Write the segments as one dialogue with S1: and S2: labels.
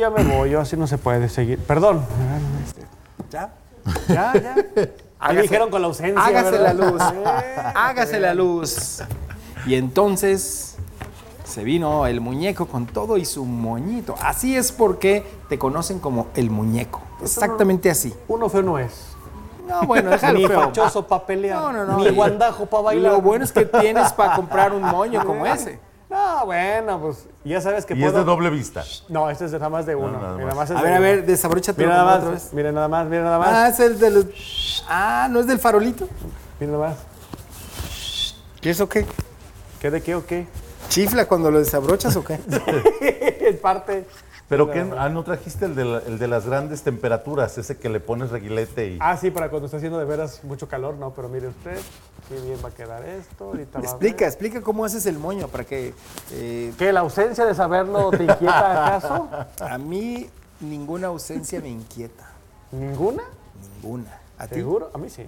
S1: ya me voy, yo así no se puede seguir. Perdón.
S2: ¿Ya?
S1: Ya, ya. Ahí me dijeron con la ausencia.
S2: Hágase
S1: ¿verdad?
S2: la luz.
S1: Eh,
S2: Hágase la luz. Y entonces se vino el muñeco con todo y su moñito. Así es porque te conocen como el muñeco. Exactamente así.
S1: Uno feo no es.
S2: No, bueno, déjalo
S1: Ni
S2: feo.
S1: fachoso para pelear.
S2: No, no, no.
S1: Ni guandajo para bailar.
S2: Lo bueno es que tienes para comprar un moño como ese.
S1: No, bueno, pues ya sabes que
S3: Y es de doble vista.
S1: No, este es de nada más de uno.
S3: nada
S1: Mira,
S3: más.
S1: nada más es
S2: A
S1: de
S2: ver, a ver, desabróchate
S1: Mira nada
S2: otra
S1: más,
S2: vez.
S1: mira nada más, mira nada más.
S2: Ah, es el de los... Ah, ¿no es del farolito?
S1: Mira nada más.
S2: ¿Qué es o qué?
S1: ¿Qué de qué o qué?
S2: ¿Chifla cuando lo desabrochas o qué?
S1: es parte.
S3: Pero ¿qué? Ah, ¿no trajiste el de, la- el de las grandes temperaturas? Ese que le pones reguilete y...
S1: Ah, sí, para cuando está haciendo de veras mucho calor, no, pero mire usted, qué bien va a quedar esto. Ahorita va a
S2: Explica,
S1: ver.
S2: explica cómo haces el moño para que... eh,
S1: ¿Qué, la ausencia de saberlo te inquieta acaso?
S2: a mí ninguna ausencia me inquieta.
S1: ¿Ninguna?
S2: Ninguna. ¿A ti?
S1: ¿Seguro? A mí sí.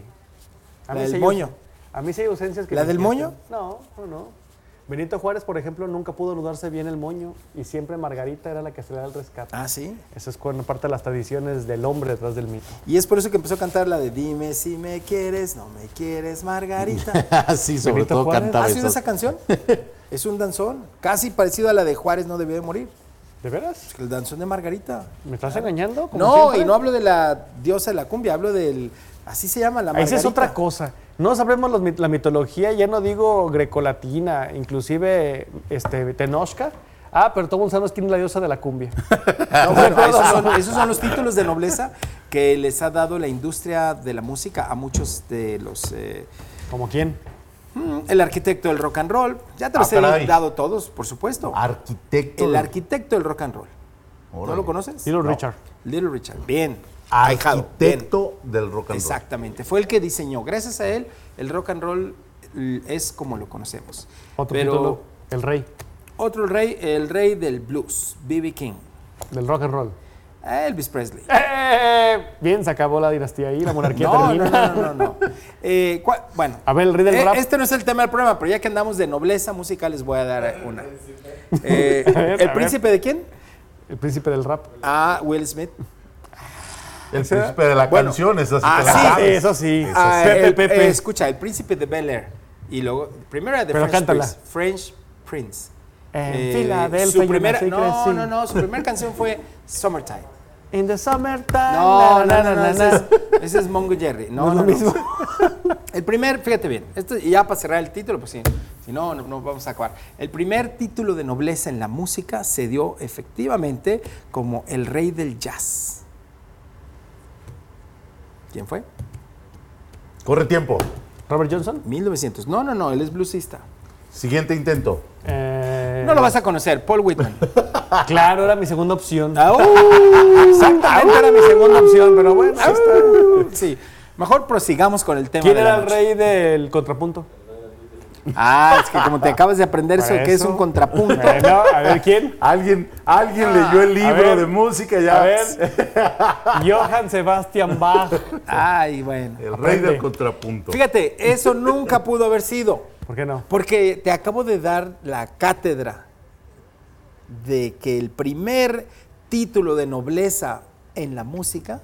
S1: A
S2: ¿La
S1: mí
S2: del
S1: sí
S2: moño?
S1: A mí sí hay ausencias que
S2: ¿La
S1: me
S2: del
S1: inquietan.
S2: moño?
S1: No, no, no. Benito Juárez, por ejemplo, nunca pudo nudarse bien el moño y siempre Margarita era la que se le da el rescate.
S2: Ah, sí.
S1: Eso es cuando parte de las tradiciones del hombre detrás del mito.
S2: Y es por eso que empezó a cantar la de Dime si me quieres, no me quieres, Margarita.
S3: Sí, sobre
S1: Benito
S3: todo
S1: Juárez.
S3: cantaba
S2: ¿Has oído
S3: eso.
S2: esa canción? Es un danzón, casi parecido a la de Juárez no debió de morir.
S1: ¿De veras?
S2: El danzón de Margarita.
S1: ¿Me estás engañando? como
S2: No,
S1: siempre?
S2: y no hablo de la diosa de la cumbia, hablo del... Así se llama la Margarita.
S1: Esa es otra cosa. No sabemos los la mitología, ya no digo grecolatina, inclusive este, Tenochca. Ah, pero todo mundo sabemos quién es la diosa de la cumbia.
S2: No, bueno, esos, son, esos son los títulos de nobleza que les ha dado la industria de la música a muchos de los... eh,
S1: ¿Como quién?
S2: mm, el arquitecto del rock and roll. Ya te los
S3: Ah,
S2: he
S3: caray.
S2: dado todos, por supuesto.
S3: Arquitecto.
S2: El arquitecto del rock and roll. ¿No lo conoces?
S1: Little Richard.
S2: Little Richard. Bien. Ahijado, bien.
S3: Arquitecto del rock and roll.
S2: Exactamente. Fue el que diseñó. Gracias a él, el rock and roll l- es como lo conocemos.
S1: Otro
S2: Pero
S1: título, el rey
S2: otro rey, el rey del blues, B.B. King.
S1: del rock and roll.
S2: Elvis Presley.
S1: ¡Eh! Bien, se acabó la dinastía ahí, la monarquía
S2: No, no,
S1: termina.
S2: no, no, no. no. Eh, bueno,
S1: A ver, el rey del
S2: eh,
S1: rap.
S2: este no es el tema del programa, pero ya que andamos de nobleza musical, les voy a dar una. Eh,
S1: A ver, a
S2: ¿El
S1: ver.
S2: príncipe de quién?
S1: El príncipe del rap.
S2: Ah, Will Smith.
S3: El príncipe de la
S2: Bueno.
S3: canción, esa sí
S2: Ah, sí,
S3: sabes.
S1: eso sí.
S2: Ah,
S1: Pepe,
S2: el-
S1: Pepe.
S2: eh, escucha, el príncipe de Bel Air. Y luego, primero era de
S1: Pero
S2: French
S1: cántala.
S2: Prince. French Prince.
S1: En Filadelfia
S2: su primera, no, no, no, su primera canción fue Summertime.
S1: In the summertime.
S2: No, no, no, no, ese es, ese es Mongo Jerry. No,
S1: no. mismo.
S2: El primer, fíjate bien, esto y ya para cerrar el título, pues sí, si no, no, no vamos a acabar. El primer título de nobleza en la música se dio efectivamente como el rey del jazz. ¿Quién fue?
S3: Corre tiempo.
S1: Robert Johnson.
S2: 1900. No, no, no, él es bluesista.
S3: Siguiente intento.
S1: Eh,
S2: No lo vas a conocer, Paul Whitman.
S1: Claro, era mi segunda opción.
S2: Ah, uh,
S1: Exactamente era mi segunda opción, pero bueno. ahí está.
S2: sí, mejor prosigamos con el tema.
S1: ¿Quién
S2: de la
S1: era el rey del contrapunto?
S2: Ah, es que como te acabas de aprender eso, que es un contrapunto.
S1: Bueno, a ver quién.
S3: Alguien, alguien leyó el libro
S1: ver,
S3: de música ya.
S1: A ver. Johann Sebastian Bach.
S2: Ay, bueno.
S3: El rey
S1: Aprende.
S3: del contrapunto.
S2: Fíjate, eso nunca pudo haber sido.
S1: ¿Por qué no?
S2: Porque te acabo de dar la cátedra de que el primer título de nobleza en la música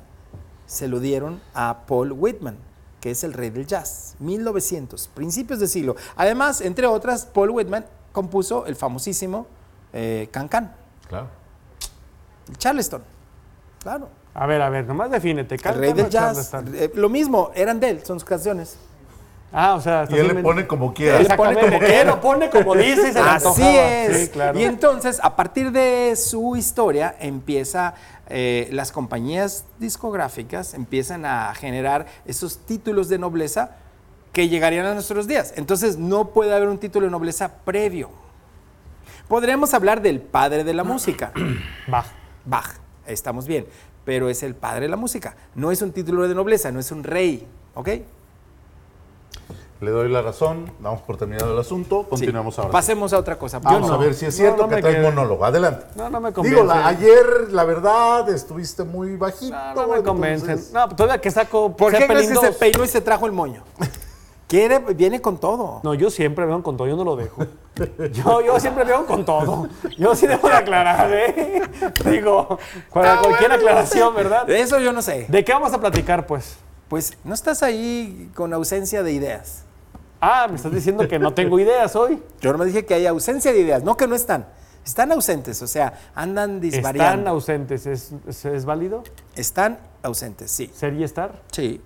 S2: se lo dieron a Paul Whitman, que es el rey del jazz, 1900, principios de siglo. Además, entre otras, Paul Whitman compuso el famosísimo eh, Can Can,
S3: Claro.
S2: el Charleston. Claro.
S1: A ver, a ver, nomás defínete.
S2: El rey del jazz. Eh, lo mismo, eran de él, son sus canciones.
S1: Ah, o sea,
S3: Y él le pone como quiera.
S2: Él le pone como quiera.
S1: lo pone como dice y se le
S2: Así
S1: antojaba.
S2: es.
S1: Sí, claro.
S2: Y entonces, a partir de su historia, empieza, eh, las compañías discográficas empiezan a generar esos títulos de nobleza que llegarían a nuestros días. Entonces, no puede haber un título de nobleza previo. Podríamos hablar del padre de la música,
S1: Bach.
S2: Bach, estamos bien, pero es el padre de la música. No es un título de nobleza, no es un rey, ¿ok?
S3: Le doy la razón, damos por terminado el asunto, continuamos
S2: Sí.
S3: ahora.
S2: Pasemos a otra cosa.
S3: Vamos
S2: Yo
S3: a
S2: no.
S3: ver si es
S1: No,
S3: cierto
S1: no
S3: que
S1: me
S3: traes monólogo. Adelante.
S1: No, no me
S3: Digo,
S1: convence.
S3: la- ayer, la verdad, estuviste muy bajito.
S1: No, no me convencen.
S3: entonces-
S1: No, todavía que saco.
S2: ¿Por qué crees que se
S1: 2.
S2: peinó y se trajo el moño? Quiere, viene con todo.
S1: No, yo siempre veo con todo, yo no lo dejo. Yo, yo siempre veo con todo. Yo sí debo de aclarar, ¿eh? Digo, para cualquier aclaración, ¿verdad?
S2: De eso yo no sé.
S1: ¿De qué vamos a platicar, pues?
S2: Pues no estás ahí con ausencia de ideas.
S1: Ah, me estás diciendo que no tengo ideas hoy.
S2: Yo no me dije que hay ausencia de ideas, no que no están. Están ausentes, o sea, andan disvariando.
S1: Están ausentes, ¿es, es, es válido?
S2: Están ausentes, sí.
S1: ¿Ser y estar?
S2: Sí,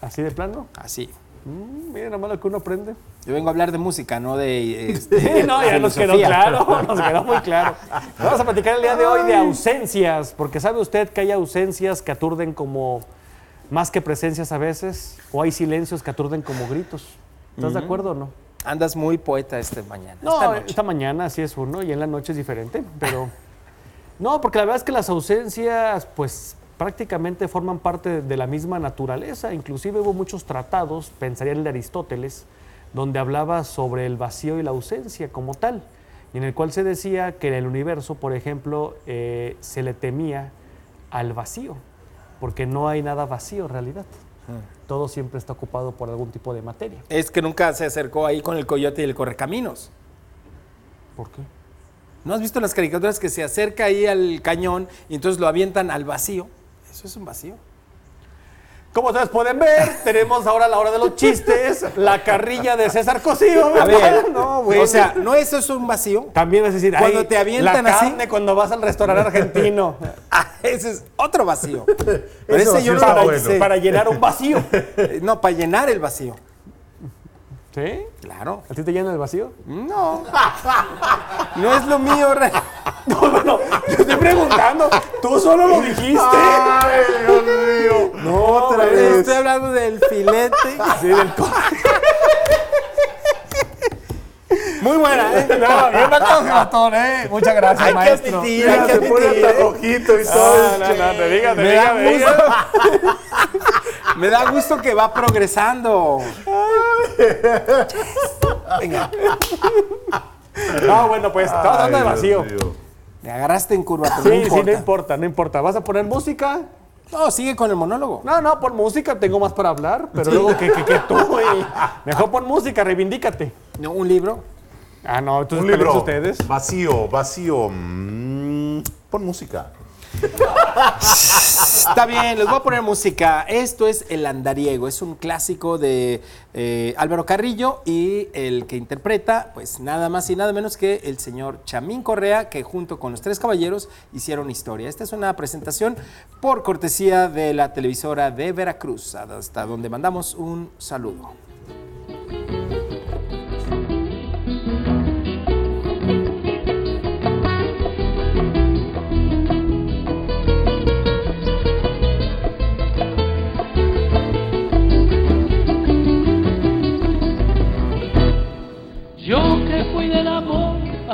S1: ¿Así de plano?
S2: así.
S1: Mm, miren, nada más lo que uno aprende.
S2: Yo vengo a hablar de música, no de. este,
S1: Sí, no, ya nos quedó
S2: filosofía.
S1: claro, nos quedó muy claro. Vamos a platicar el día de hoy de ausencias, porque sabe usted que hay ausencias que aturden como más que presencias a veces, o hay silencios que aturden como gritos. ¿Estás de acuerdo o no?
S2: Andas muy poeta este mañana.
S1: No,
S2: esta
S1: mañana sí es uno y en la noche es diferente, pero no, porque la verdad es que las ausencias, pues prácticamente forman parte de la misma naturaleza. Inclusive hubo muchos tratados, pensaría el de Aristóteles, donde hablaba sobre el vacío y la ausencia como tal, y en el cual se decía que en el universo, por ejemplo, eh, se le temía al vacío, porque no hay nada vacío en realidad. Todo siempre está ocupado por algún tipo de materia.
S2: Es que nunca se acercó ahí con el coyote y el correcaminos.
S1: ¿Por qué?
S2: ¿No has visto las caricaturas que se acerca ahí al cañón y entonces lo avientan al vacío? Eso es un vacío.
S1: Como ustedes pueden ver, tenemos ahora la hora de los chistes, la carrilla de César Cosío.
S2: A ver,
S1: no, güey.
S2: o sea, ¿no eso es un vacío?
S1: también es decir,
S2: cuando te avientan
S1: la
S2: así.
S1: carne cuando vas al restaurante argentino.
S2: Ah, ese es otro vacío. Pero
S3: Eso
S2: ese yo no
S3: bueno.
S2: hice.
S1: Para llenar un vacío.
S2: No, para llenar el vacío.
S1: ¿Sí?
S2: Claro.
S1: ¿A ti te llena el vacío?
S2: No. No es lo mío.
S1: No, no, no. Yo estoy preguntando. Tú solo lo dijiste.
S3: ¡Ay, Dios mío!
S1: No,
S3: Otra vez.
S2: Estoy hablando del filete.
S1: Sí, del
S2: Muy buena, ¿eh?
S1: No, bien matón, matón, ¿eh? Muchas gracias,
S2: Hay que
S1: maestro.
S2: admitir, hay que
S3: Se pone
S2: admitir.
S3: hasta rojito y todo.
S1: Ah, no, no, te diga, te
S2: Me
S1: diga.
S2: Me da gusto que va progresando. Venga,
S1: No, bueno, pues, estamos hablando de vacío.
S3: Dios
S2: me agarraste en curva, pero
S1: Sí,
S2: no
S1: sí,
S2: importa.
S1: no importa, no importa. ¿Vas a poner música?
S2: No, sigue con el monólogo.
S1: No, no, pon música, tengo más para hablar, pero luego que, que, que tú, güey. Mejor pon música, reivindícate.
S2: No, un libro.
S1: Ah, no, entonces
S3: Un libro
S1: ustedes.
S3: vacío, vacío. Mm, pon música.
S2: Está bien, les voy a poner música. Esto es El Andariego, es un clásico de eh, Álvaro Carrillo y el que interpreta, pues nada más y nada menos que el señor Chamín Correa, que junto con los tres caballeros hicieron historia. Esta es una presentación por cortesía de la televisora de Veracruz, hasta donde mandamos un saludo.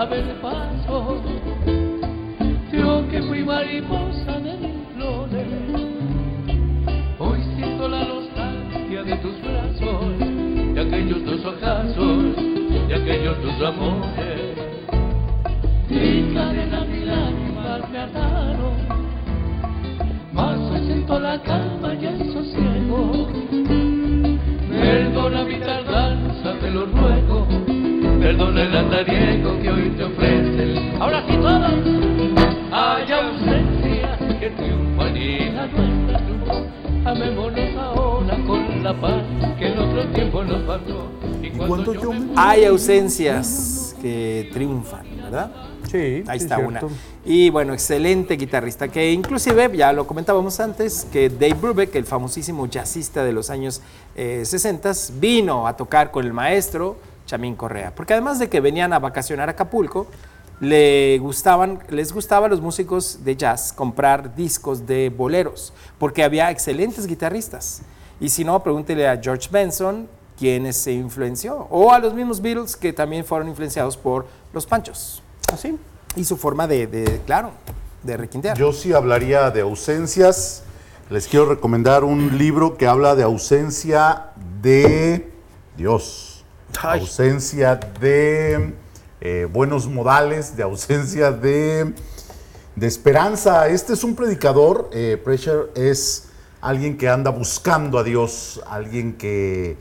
S4: Amor a ver paso, Hay
S2: ausencias que triunfan, ¿verdad?
S1: Sí,
S2: Ahí está una. Y bueno, excelente guitarrista, que inclusive, ya lo comentábamos antes, que Dave Brubeck, el famosísimo jazzista de los años eh, 60, vino a tocar con el maestro Chamín Correa. Porque además de que venían a vacacionar a Acapulco, le gustaban, les gustaba a los músicos de jazz comprar discos de boleros, porque había excelentes guitarristas. Y si no, pregúntele a George Benson, quienes se influenció, o a los mismos Beatles que también fueron influenciados por los Panchos.
S1: ¿Así?
S2: Y su forma de, de, claro, de requintear.
S3: Yo sí hablaría de ausencias. Les quiero recomendar un libro que habla de ausencia de Dios,
S2: Ay.
S3: ausencia de eh, buenos modales, de ausencia de, de esperanza. Este es un predicador, eh, Preacher es alguien que anda buscando a Dios, alguien que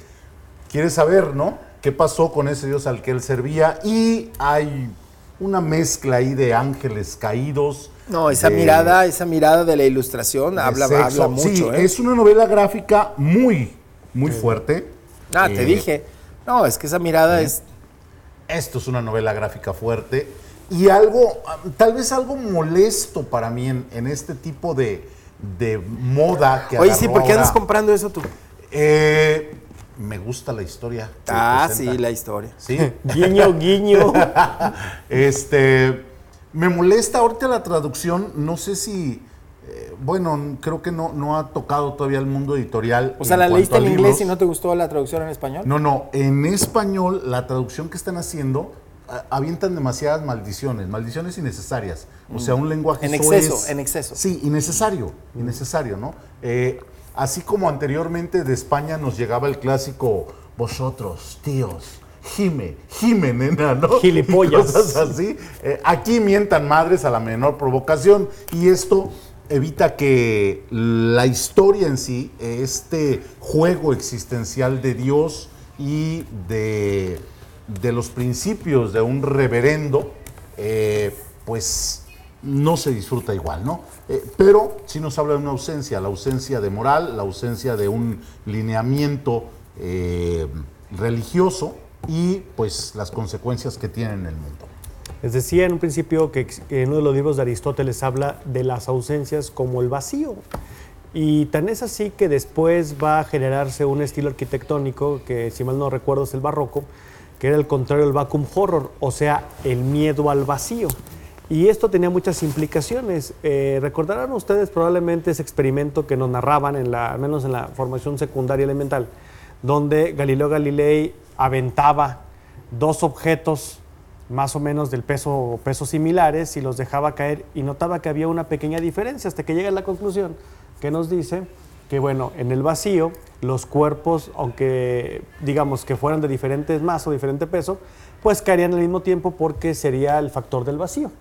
S3: quiere saber, ¿no? ¿Qué pasó con ese Dios al que él servía? Y hay una mezcla ahí de ángeles caídos.
S2: No, esa
S3: de-
S2: mirada, esa mirada de la ilustración
S3: de
S2: habla, mucho.
S3: Sí,
S2: ¿eh?
S3: es una novela gráfica muy, muy fuerte.
S2: Ah, te
S3: Eh,
S2: dije. No, es que esa mirada es.
S3: Esto es una novela gráfica fuerte y algo, tal vez algo molesto para mí en, en este tipo de, de moda que
S2: Oye, sí, ¿por qué andas
S3: ahora.
S2: comprando eso tú?
S3: Eh, me gusta la historia.
S2: Ah,
S3: presenta.
S2: sí, la historia.
S3: Sí.
S1: Guiño, guiño.
S3: Este, me molesta ahorita la traducción, no sé si, eh, bueno, creo que no, no ha tocado todavía el mundo editorial.
S2: O sea, la leíste en inglés y no te gustó la traducción en español.
S3: No, no, en español la traducción que están haciendo avientan demasiadas maldiciones, maldiciones innecesarias. O sea, un lenguaje
S2: En
S3: soez.
S2: exceso, en exceso.
S3: Sí, innecesario, innecesario, ¿no? Eh, así como anteriormente de España nos llegaba el clásico, vosotros, tíos, gime, gime, nena, ¿no?
S1: Gilipollas.
S3: Cosas así. Eh, aquí mientan madres a la menor provocación y esto evita que la historia en sí, este juego existencial de Dios y de, de los principios de un reverendo, eh, pues no se disfruta igual, ¿no? Eh, pero sí nos habla de una ausencia, la ausencia de moral, la ausencia de un lineamiento eh, religioso y pues las consecuencias que tiene en el mundo.
S1: Les decía en un principio que en uno de los libros de Aristóteles habla de las ausencias como el vacío. Y tan es así que después va a generarse un estilo arquitectónico que, si mal no recuerdo, es el barroco, que era el contrario del vacuum horror, o sea, el miedo al vacío. Y esto tenía muchas implicaciones. Eh, recordarán ustedes probablemente ese experimento que nos narraban, en la, al menos en la formación secundaria elemental, donde Galileo Galilei aventaba dos objetos más o menos del peso, pesos similares y los dejaba caer y notaba que había una pequeña diferencia hasta que llega a la conclusión que nos dice que bueno, en el vacío los cuerpos, aunque digamos que fueran de diferentes masa o diferente peso, pues caerían al mismo tiempo porque sería el factor del vacío.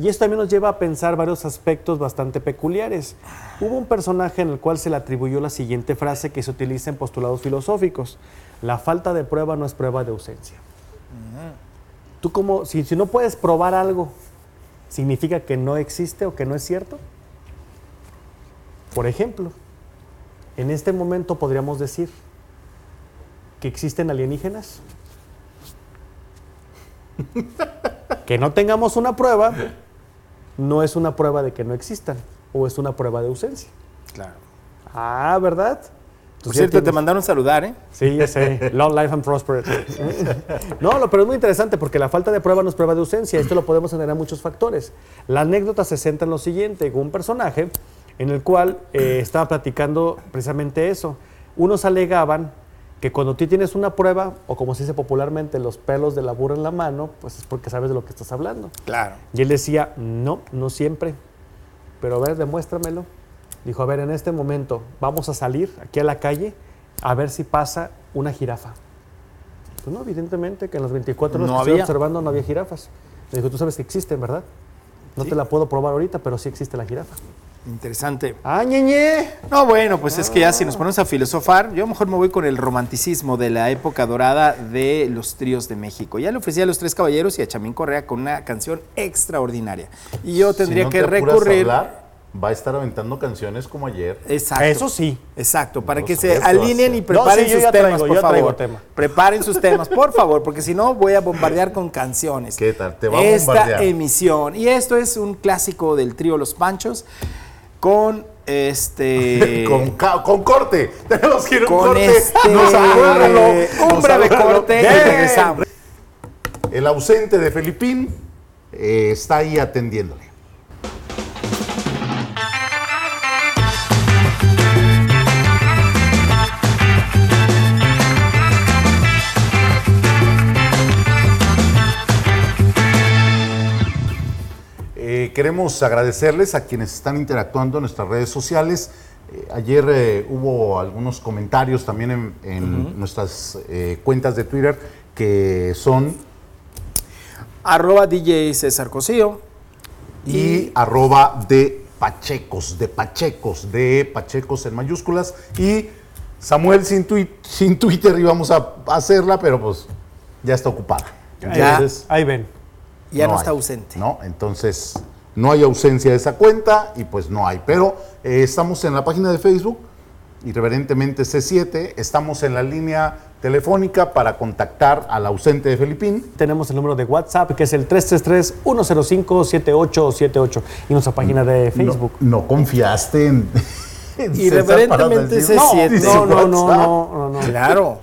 S1: Y esto también nos lleva a pensar varios aspectos bastante peculiares. Hubo un personaje en el cual se le atribuyó la siguiente frase que se utiliza en postulados filosóficos. La falta de prueba no es prueba de ausencia. Tú como, si, si no puedes probar algo, ¿significa que no existe o que no es cierto? Por ejemplo, en este momento podríamos decir que existen alienígenas. que no tengamos una prueba no es una prueba de que no existan o es una prueba de ausencia.
S2: Claro.
S1: Ah, ¿verdad?
S2: Por cierto, te mandaron saludar, ¿eh?
S1: Sí, ya sé. Long life and prosperity. No, lo- pero es muy interesante porque la falta de prueba no es prueba de ausencia. Esto lo podemos generar muchos factores. La anécdota se centra en lo siguiente: un personaje en el cual eh, estaba platicando precisamente eso. Unos alegaban que cuando tú tienes una prueba, o como se dice popularmente, los pelos de la burra en la mano, pues es porque sabes de lo que estás hablando.
S2: Claro.
S1: Y él decía, no, no siempre. Pero a ver, demuéstramelo. Dijo, a ver, en este momento vamos a salir aquí a la calle a ver si pasa una jirafa. Pues no, evidentemente que en las 24 horas
S2: No
S1: que estoy
S2: había.
S1: observando no había jirafas. Le dijo, tú sabes que existen, ¿verdad? No te la puedo probar ahorita, pero sí existe la jirafa.
S2: Interesante.
S1: ¡Ah, ñeñe!
S2: No, bueno, pues es que ya si nos ponemos a filosofar, yo mejor me voy con el romanticismo de la época dorada de los tríos de México. Ya le ofrecí a los tres caballeros y a Chamín Correa con una canción extraordinaria. Y yo tendría
S3: Si no
S2: que
S3: te a
S2: recurrir.
S3: hablar, va a estar aventando canciones como ayer.
S2: Exacto.
S1: Eso sí.
S2: Exacto, para que se alineen y preparen
S1: No, sí, yo
S2: sus temas,
S1: traigo,
S2: por
S1: yo traigo
S2: favor.
S1: tema.
S2: Preparen sus temas, por favor, porque si no voy a bombardear con canciones.
S3: ¿Qué tal? Te va a
S2: Esta
S3: bombardear.
S2: emisión. Y esto es un clásico del trío Los Panchos con este.
S3: con, corte. Tenemos que ir a un
S2: con
S3: corte.
S2: este.
S3: Nos reloj.
S2: Un breve corte y
S3: Bien.
S2: regresamos.
S3: El ausente de Felipín eh, está ahí atendiéndole. Eh, queremos agradecerles a quienes están interactuando en nuestras redes sociales. Eh, ayer eh, hubo algunos comentarios también en, en nuestras eh, cuentas de Twitter que son
S2: Arroba DJ César Cosío.
S3: y arroba de Pachecos, de Pachecos, de Pachecos en mayúsculas y Samuel sin, sin Twitter íbamos a hacerla, pero pues ya está ocupada.
S2: Ya.
S3: Entonces,
S1: Ahí ven.
S2: Ya no, está ausente.
S3: ¿no? Entonces, no hay ausencia de esa cuenta y pues no hay. Pero eh, estamos en la página de Facebook, irreverentemente C7, estamos en la línea telefónica para contactar al ausente de Felipín.
S1: Tenemos el número de WhatsApp que es el 333-105-7878 y nuestra página de Facebook.
S3: No, no confiaste en... en
S2: Irreverentemente
S3: para decir-
S2: C7.
S3: dice
S1: No, no, no, no, no, no.
S2: Claro.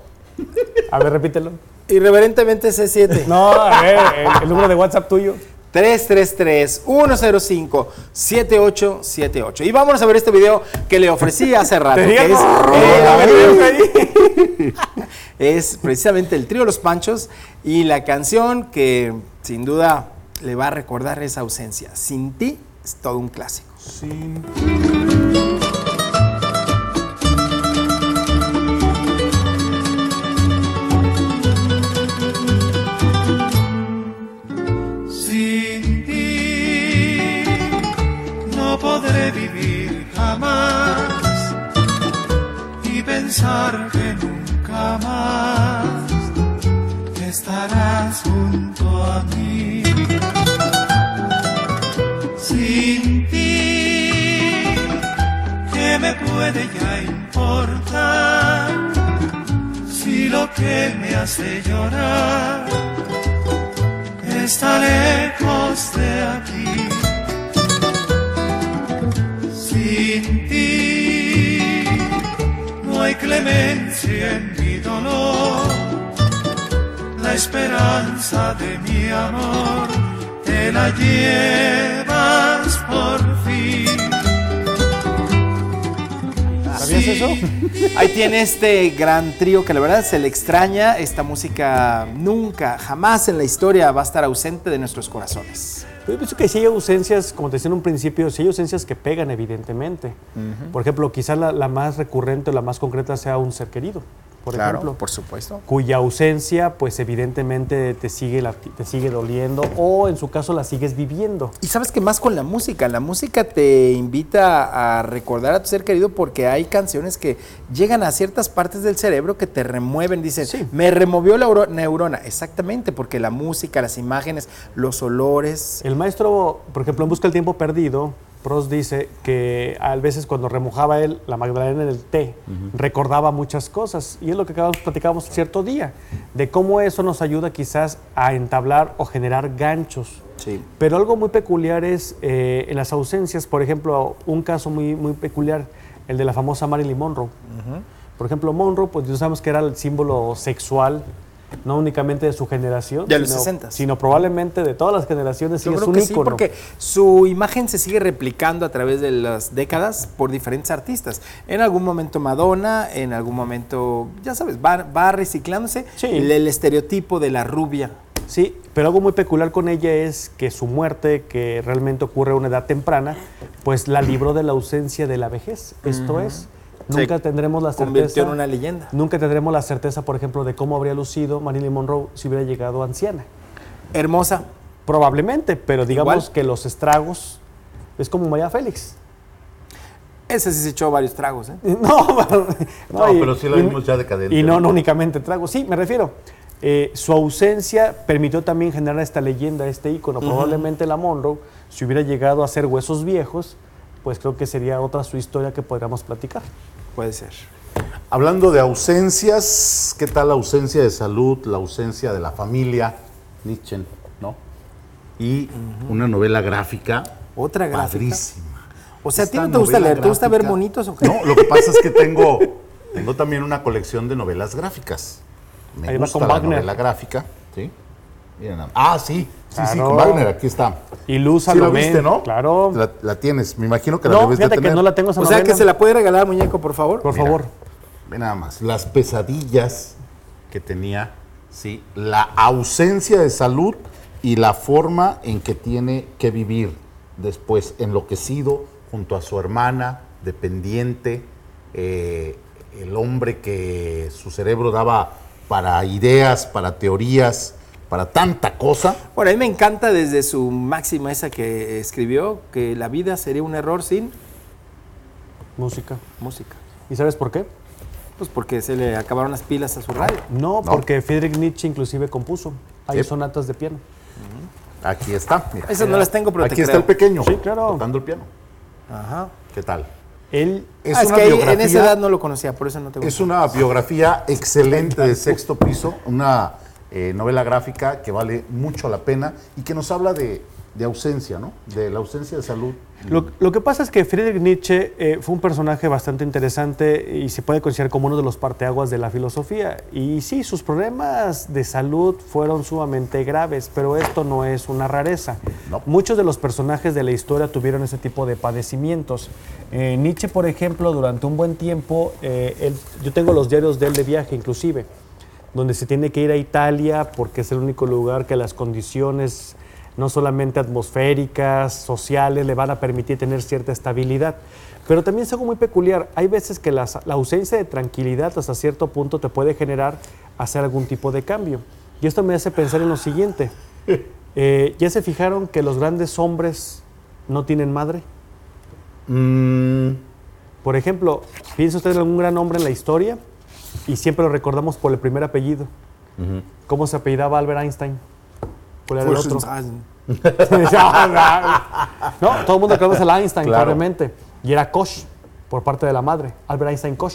S1: A ver, repítelo.
S2: Irreverentemente C7.
S1: No, a ver, el, el número de WhatsApp tuyo.
S2: 333-105-7878. Y vámonos a ver este video que le ofrecí hace rato. Que es, eh, es precisamente el trío Los Panchos y la canción que sin duda le va a recordar esa ausencia. Sin ti es todo un clásico.
S5: Sin vivir jamás y pensar que nunca más estarás junto a mí. Sin ti, ¿qué me puede ya importar si lo que me hace llorar está lejos de aquí. Sin ti no hay clemencia en mi dolor. La esperanza de mi amor te la llevas por fin.
S1: ¿Sabías eso?
S2: Ahí tiene este gran trío que la verdad se le extraña. Esta música nunca, jamás en la historia va a estar ausente de nuestros corazones.
S1: Yo pienso que sí hay ausencias, como te decía en un principio, sí hay ausencias que pegan evidentemente. Por ejemplo, quizás la, la más recurrente o la más concreta sea un ser querido, por ejemplo.
S2: por supuesto.
S1: cuya ausencia pues evidentemente te sigue, la- te sigue doliendo o en su caso la sigues viviendo.
S2: Y sabes que más con la música, la música te invita a recordar a tu ser querido porque hay canciones que llegan a ciertas partes del cerebro que te remueven, dicen,
S1: Sí.
S2: me removió la uro- neurona, exactamente, porque la música, las imágenes, los olores,
S1: El maestro, por ejemplo, en Busca el Tiempo Perdido, Prost dice que a veces cuando remojaba él la magdalena en el té, recordaba muchas cosas. Y es lo que acabamos, platicábamos cierto día, de cómo eso nos ayuda quizás a entablar o generar ganchos.
S2: sí.
S1: Pero algo muy peculiar es eh, en las ausencias, por ejemplo, un caso muy, muy peculiar, el de la famosa Marilyn Monroe. Por ejemplo, Monroe, pues ya sabemos que era el símbolo sexual, no únicamente de su generación,
S2: De los
S1: sino,
S2: 60s.
S1: sino probablemente de todas las generaciones.
S2: Yo
S1: sí, es
S2: creo
S1: un
S2: que sí, porque su imagen se sigue replicando a través de las décadas por diferentes artistas. En algún momento Madonna, en algún momento, ya sabes, va, va reciclándose
S1: Sí.
S2: el, el estereotipo de la rubia.
S1: Sí, pero algo muy peculiar con ella es que su muerte, que realmente ocurre a una edad temprana, pues la libró de la ausencia de la vejez. Esto es, nunca tendremos la
S2: convirtió
S1: certeza.
S2: en una leyenda.
S1: Nunca tendremos la certeza, por ejemplo, de cómo habría lucido Marilyn Monroe si hubiera llegado anciana.
S2: Hermosa.
S1: Probablemente, pero digamos
S2: Igual.
S1: que los estragos es como María Félix.
S2: Ese sí se echó varios tragos, ¿eh?
S1: No, pero-
S3: No, pero sí
S1: y-
S3: vimos ya decadente.
S1: Y no, no únicamente tragos. Sí, me refiero. eh, su ausencia permitió también generar esta leyenda, este ícono. Probablemente la Monroe, si hubiera llegado a ser huesos viejos, pues creo que sería otra su historia que podríamos platicar.
S2: Puede ser.
S3: Hablando de ausencias, ¿qué tal la ausencia de salud, la ausencia de la familia? Nietzsche, ¿no? Y una novela gráfica.
S2: Otra gráfica.
S3: Padrísima.
S2: O sea, ¿a ti no te gusta leer? ¿Te gusta ver bonitos o qué?
S3: No, lo que pasa es que tengo, tengo también una colección de novelas gráficas. Me
S1: Ahí va
S3: gusta
S1: con
S3: la
S1: Wagner.
S3: novela gráfica. ¿sí? Miren. Ah, sí, sí, sí,
S1: Claro.
S3: con Wagner, aquí está.
S1: Y Luz
S3: Sí la
S1: Salomé,
S3: viste, ¿no?
S1: claro.
S3: La, la tienes, me imagino que la
S1: No,
S3: debes de tener.
S1: que no la tengo esa
S2: O sea, que se la puede regalar, muñeco, por favor.
S1: Por
S3: Mira.
S1: favor.
S3: Ve nada más, las pesadillas que tenía, sí, la ausencia de salud y la forma en que tiene que vivir después, enloquecido junto a su hermana, dependiente, eh, el hombre que su cerebro daba para ideas, para teorías, para tanta cosa.
S2: Bueno, a mí me encanta desde su máxima esa que escribió, que la vida sería un error sin
S1: Música.
S2: música.
S1: ¿Y sabes por qué?
S2: Pues porque se le acabaron las pilas a su radio.
S1: No, porque Friedrich Nietzsche inclusive compuso. Hay
S3: Sí.
S1: sonatas de piano.
S3: Aquí está. mira.
S2: Esas no las tengo, pero te
S3: Aquí está
S2: creo.
S3: el pequeño.
S1: Sí, claro.
S3: Tocando el piano.
S2: Ajá.
S3: ¿Qué tal?
S1: Él
S2: Es, ah, es
S3: una
S2: que ahí, en
S3: biografía-
S2: esa edad no lo conocía, por eso no te
S3: Es
S2: gusta.
S3: una biografía excelente de sexto piso, una eh, novela gráfica que vale mucho la pena y que nos habla de, de ausencia, ¿no? De la ausencia de salud.
S1: Lo, lo que pasa es que Friedrich Nietzsche eh, fue un personaje bastante interesante y se puede considerar como uno de los parteaguas de la filosofía. Y sí, sus problemas de salud fueron sumamente graves, pero esto no es una rareza.
S3: No.
S1: Muchos de los personajes de la historia tuvieron ese tipo de padecimientos. Eh, Nietzsche, por ejemplo, durante un buen tiempo, él- yo tengo los diarios de él de viaje inclusive, donde se tiene que ir a Italia porque es el único lugar que las condiciones no solamente atmosféricas, sociales, le van a permitir tener cierta estabilidad. Pero también es algo muy peculiar. Hay veces que las- la ausencia de tranquilidad hasta cierto punto te puede generar hacer algún tipo de cambio. Y esto me hace pensar en lo siguiente. Eh, ¿Ya se fijaron que los grandes hombres no tienen madre?
S3: Mm,
S1: Por ejemplo, piensa usted en algún gran hombre en la historia y siempre lo recordamos por el primer apellido. ¿Cómo se apellidaba Albert Einstein? ¿Cuál era el otro? no, todo el mundo conoce a Einstein,
S3: Claro.
S1: probablemente. Y era Koch, por parte de la madre. Albert Einstein Koch.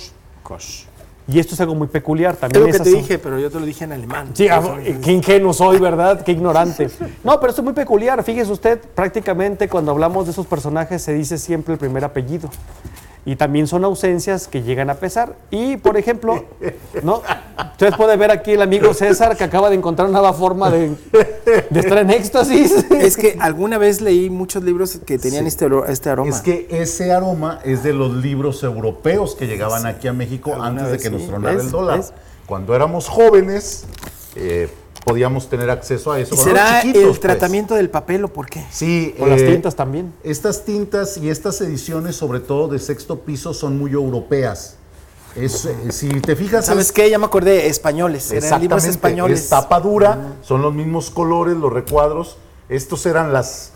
S1: Y esto es algo muy peculiar
S2: Es
S1: también.
S2: lo que te
S1: son-
S2: dije, pero yo te lo dije en alemán.
S1: Sí, ah,
S2: es-
S1: qué ingenuo soy, ¿verdad? Qué ignorante. No, pero esto es muy peculiar. Fíjese usted, prácticamente cuando hablamos de esos personajes se dice siempre el primer apellido. Y también son ausencias que llegan a pesar. Y, por ejemplo, ¿no? Ustedes pueden ver aquí el amigo César que acaba de encontrar una nueva forma de, de estar en éxtasis.
S2: Es que alguna vez leí muchos libros que tenían este, oro- este aroma.
S3: es que ese aroma es de los libros europeos que llegaban aquí a México antes de que
S2: sí,
S3: nos tronara
S2: ¿ves?
S3: el dólar.
S2: ¿ves?
S3: Cuando éramos jóvenes, eh, podíamos tener acceso a eso.
S2: ¿Y
S3: Cuando
S2: será
S3: chiquitos,
S2: el
S3: pues.
S2: tratamiento del papel o por qué?
S3: Sí,
S1: O las
S3: eh,
S1: tintas también.
S3: Estas tintas y estas ediciones, sobre todo de sexto piso, son muy europeas. Es, eh, si te fijas,
S2: ¿Sabes
S3: es-
S2: qué? Ya me acordé, españoles. Eran libros
S3: Exactamente,
S2: españoles.
S3: es tapa dura, son los mismos colores, los recuadros. Estos eran las,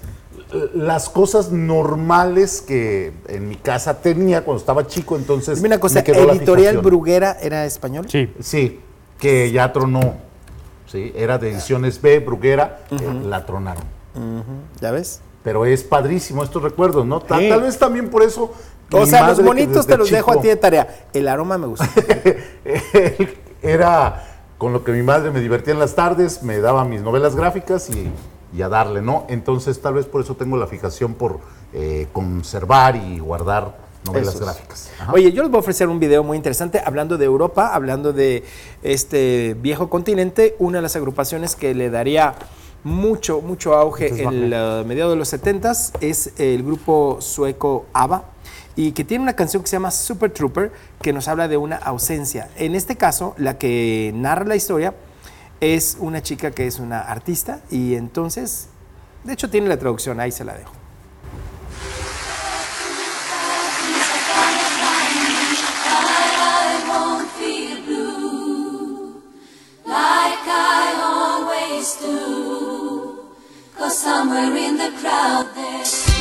S3: las cosas normales que en mi casa tenía cuando estaba chico, entonces
S2: Dime una cosa,
S3: me quedó la
S2: ¿Editorial. Bruguera era español?
S1: Sí.
S3: Sí, que ya tronó. Sí, era de ediciones B, Bruguera, eh, la tronaron.
S2: ¿Ya ves?
S3: Pero es padrísimo estos recuerdos, ¿no?
S1: Sí.
S3: Tal vez también por eso.
S2: O sea, los bonitos te los dejo a ti de tarea. El aroma me gusta.
S3: era con lo que mi madre me divertía en las tardes, me daba mis novelas gráficas y, y a darle, ¿no? Entonces tal vez por eso tengo la fijación por eh, conservar y guardar novelas
S2: Eso es.
S3: gráficas. Ajá.
S2: Oye, yo les voy a ofrecer un video muy interesante hablando de Europa, hablando de este viejo continente, una de las agrupaciones que le daría mucho, mucho auge
S1: Entonces,
S2: en el mediados de los 70 es el grupo sueco ABBA y que tiene una canción que se llama Super Trooper que nos habla de una ausencia. En este caso, la que narra la historia es una chica que es una artista y entonces, de hecho tiene la traducción, ahí se la dejo.
S6: Somewhere in the crowd there's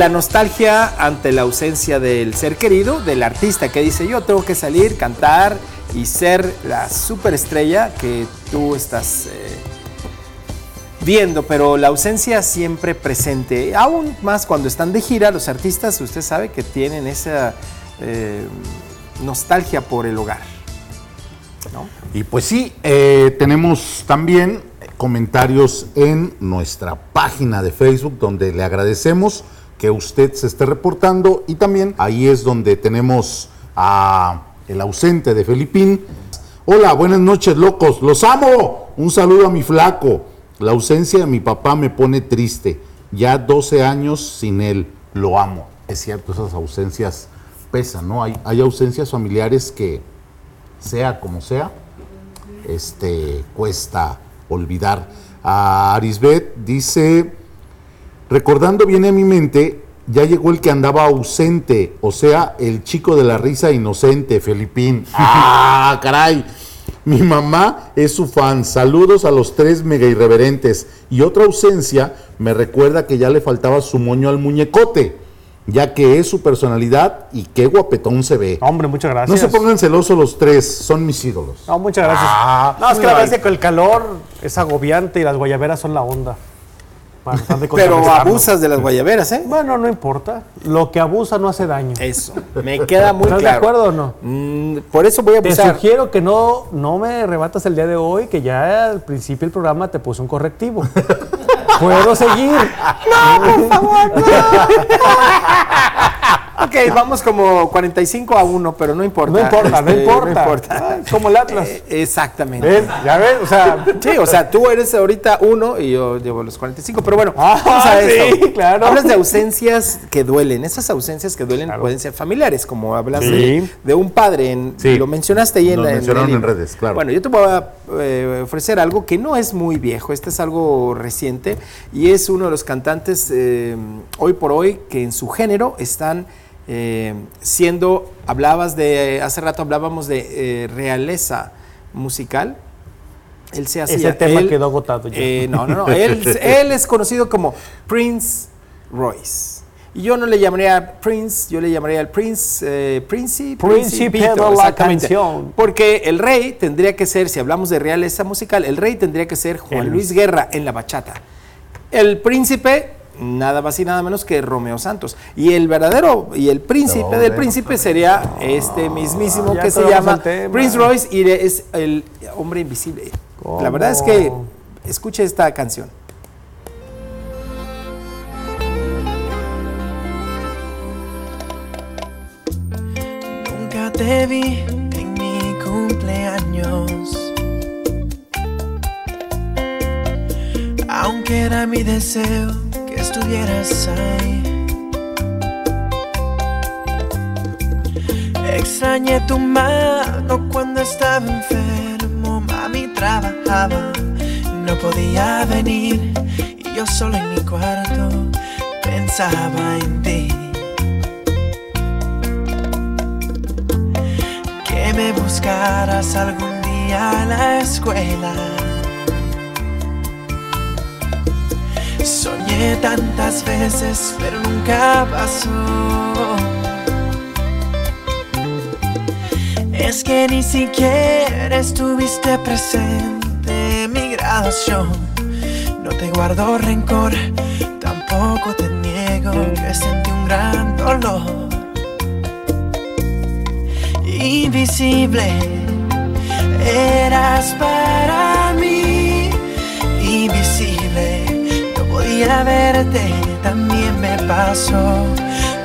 S2: la nostalgia ante la ausencia del ser querido, del artista que dice yo tengo que salir, cantar y ser la superestrella que tú estás eh, viendo, pero la ausencia siempre presente. Aún más cuando están de gira, los artistas, usted sabe que tienen esa eh, nostalgia por el hogar.
S3: Y pues sí, eh, tenemos también comentarios en nuestra página de Facebook donde le agradecemos que usted se esté reportando y también ahí es donde tenemos a el ausente de Felipín. Hola, buenas noches, locos, los amo. Un saludo a mi flaco. La ausencia de mi papá me pone triste. Ya 12 años sin él, lo amo. Es cierto, esas ausencias pesan, ¿no? Hay, hay ausencias familiares que, sea como sea, este, cuesta olvidar. A Arisbet dice, recordando viene a mi mente, ya llegó el que andaba ausente, o sea, el chico de la risa inocente, Felipín. ¡Ah, caray! Mi mamá es su fan. Saludos a los tres mega irreverentes. Y otra ausencia me recuerda que ya le faltaba su moño al muñecote, ya que es su personalidad y qué guapetón se ve.
S1: Hombre, muchas gracias.
S3: No se pongan celosos los tres, son mis ídolos.
S1: No, muchas gracias.
S3: Ah,
S1: no, es que la verdad es que el calor es agobiante y las guayaberas son la onda. Para de
S2: Pero abusas de las guayaberas, ¿eh?
S1: Bueno, no importa. Lo que abusa no hace daño.
S2: Eso, me queda muy
S1: ¿Estás de
S2: claro.
S1: acuerdo o no?
S2: Mm, por eso voy a
S1: Te
S2: abusar.
S1: sugiero que no, no me rebatas el día de hoy, que ya al principio del programa te puse un correctivo. Puedo seguir.
S2: Ok, vamos como 45 a 1, pero no importa.
S1: No importa, no
S2: Este,
S1: importa. Ay, como el Atlas.
S2: Eh, exactamente.
S1: ¿Ves? ¿Ya ves? O sea,
S2: Sí, o sea, tú eres ahorita uno y yo llevo los 45, pero bueno,
S1: Ah,
S2: vamos a
S1: sí,
S2: esto.
S1: claro.
S2: Hablas de ausencias que duelen. Esas ausencias que duelen
S1: Claro.
S2: pueden ser familiares, como hablas
S1: Sí.
S2: de, de un padre. En,
S3: Sí.
S2: Lo mencionaste ahí en
S3: Lo
S2: la
S3: mencionaron en redes, claro.
S2: Bueno, yo te voy a eh, ofrecer algo que no es muy viejo, este es algo reciente y es uno de los cantantes eh, hoy por hoy que en su género están eh, siendo, hablabas de, hace rato hablábamos de eh, realeza musical. Él se hacía.
S1: Ese tema
S2: él-
S1: quedó agotado ya.
S2: eh, no, no, no. Él, él es conocido como Prince Royce. Y yo no le llamaría Prince, yo le llamaría el Prince, Príncipe,
S1: Príncipe de la canción.
S2: Porque el rey tendría que ser, si hablamos de realeza musical, el rey tendría que ser Juan. Luis Guerra en la bachata. El príncipe, nada más y nada menos que Romeo Santos. Y el verdadero, y el príncipe del príncipe sería este mismísimo
S1: Ya
S2: que se llama. Prince Royce y es el hombre invisible. La verdad es que escuche esta canción.
S7: Nunca te vi en mi cumpleaños. Aunque era mi deseo estuvieras ahí. Extrañé tu mano cuando estaba enfermo. Mami trabajaba, no podía venir. Y yo solo en mi cuarto pensaba en ti. que me buscaras algún día a la escuela. Soñé tantas veces, pero nunca pasó. Es que ni siquiera estuviste presente en mi graduación. No te guardo rencor, tampoco te niego que sentí un gran dolor invisible. Eras para mí invisible. Podía verte, también me pasó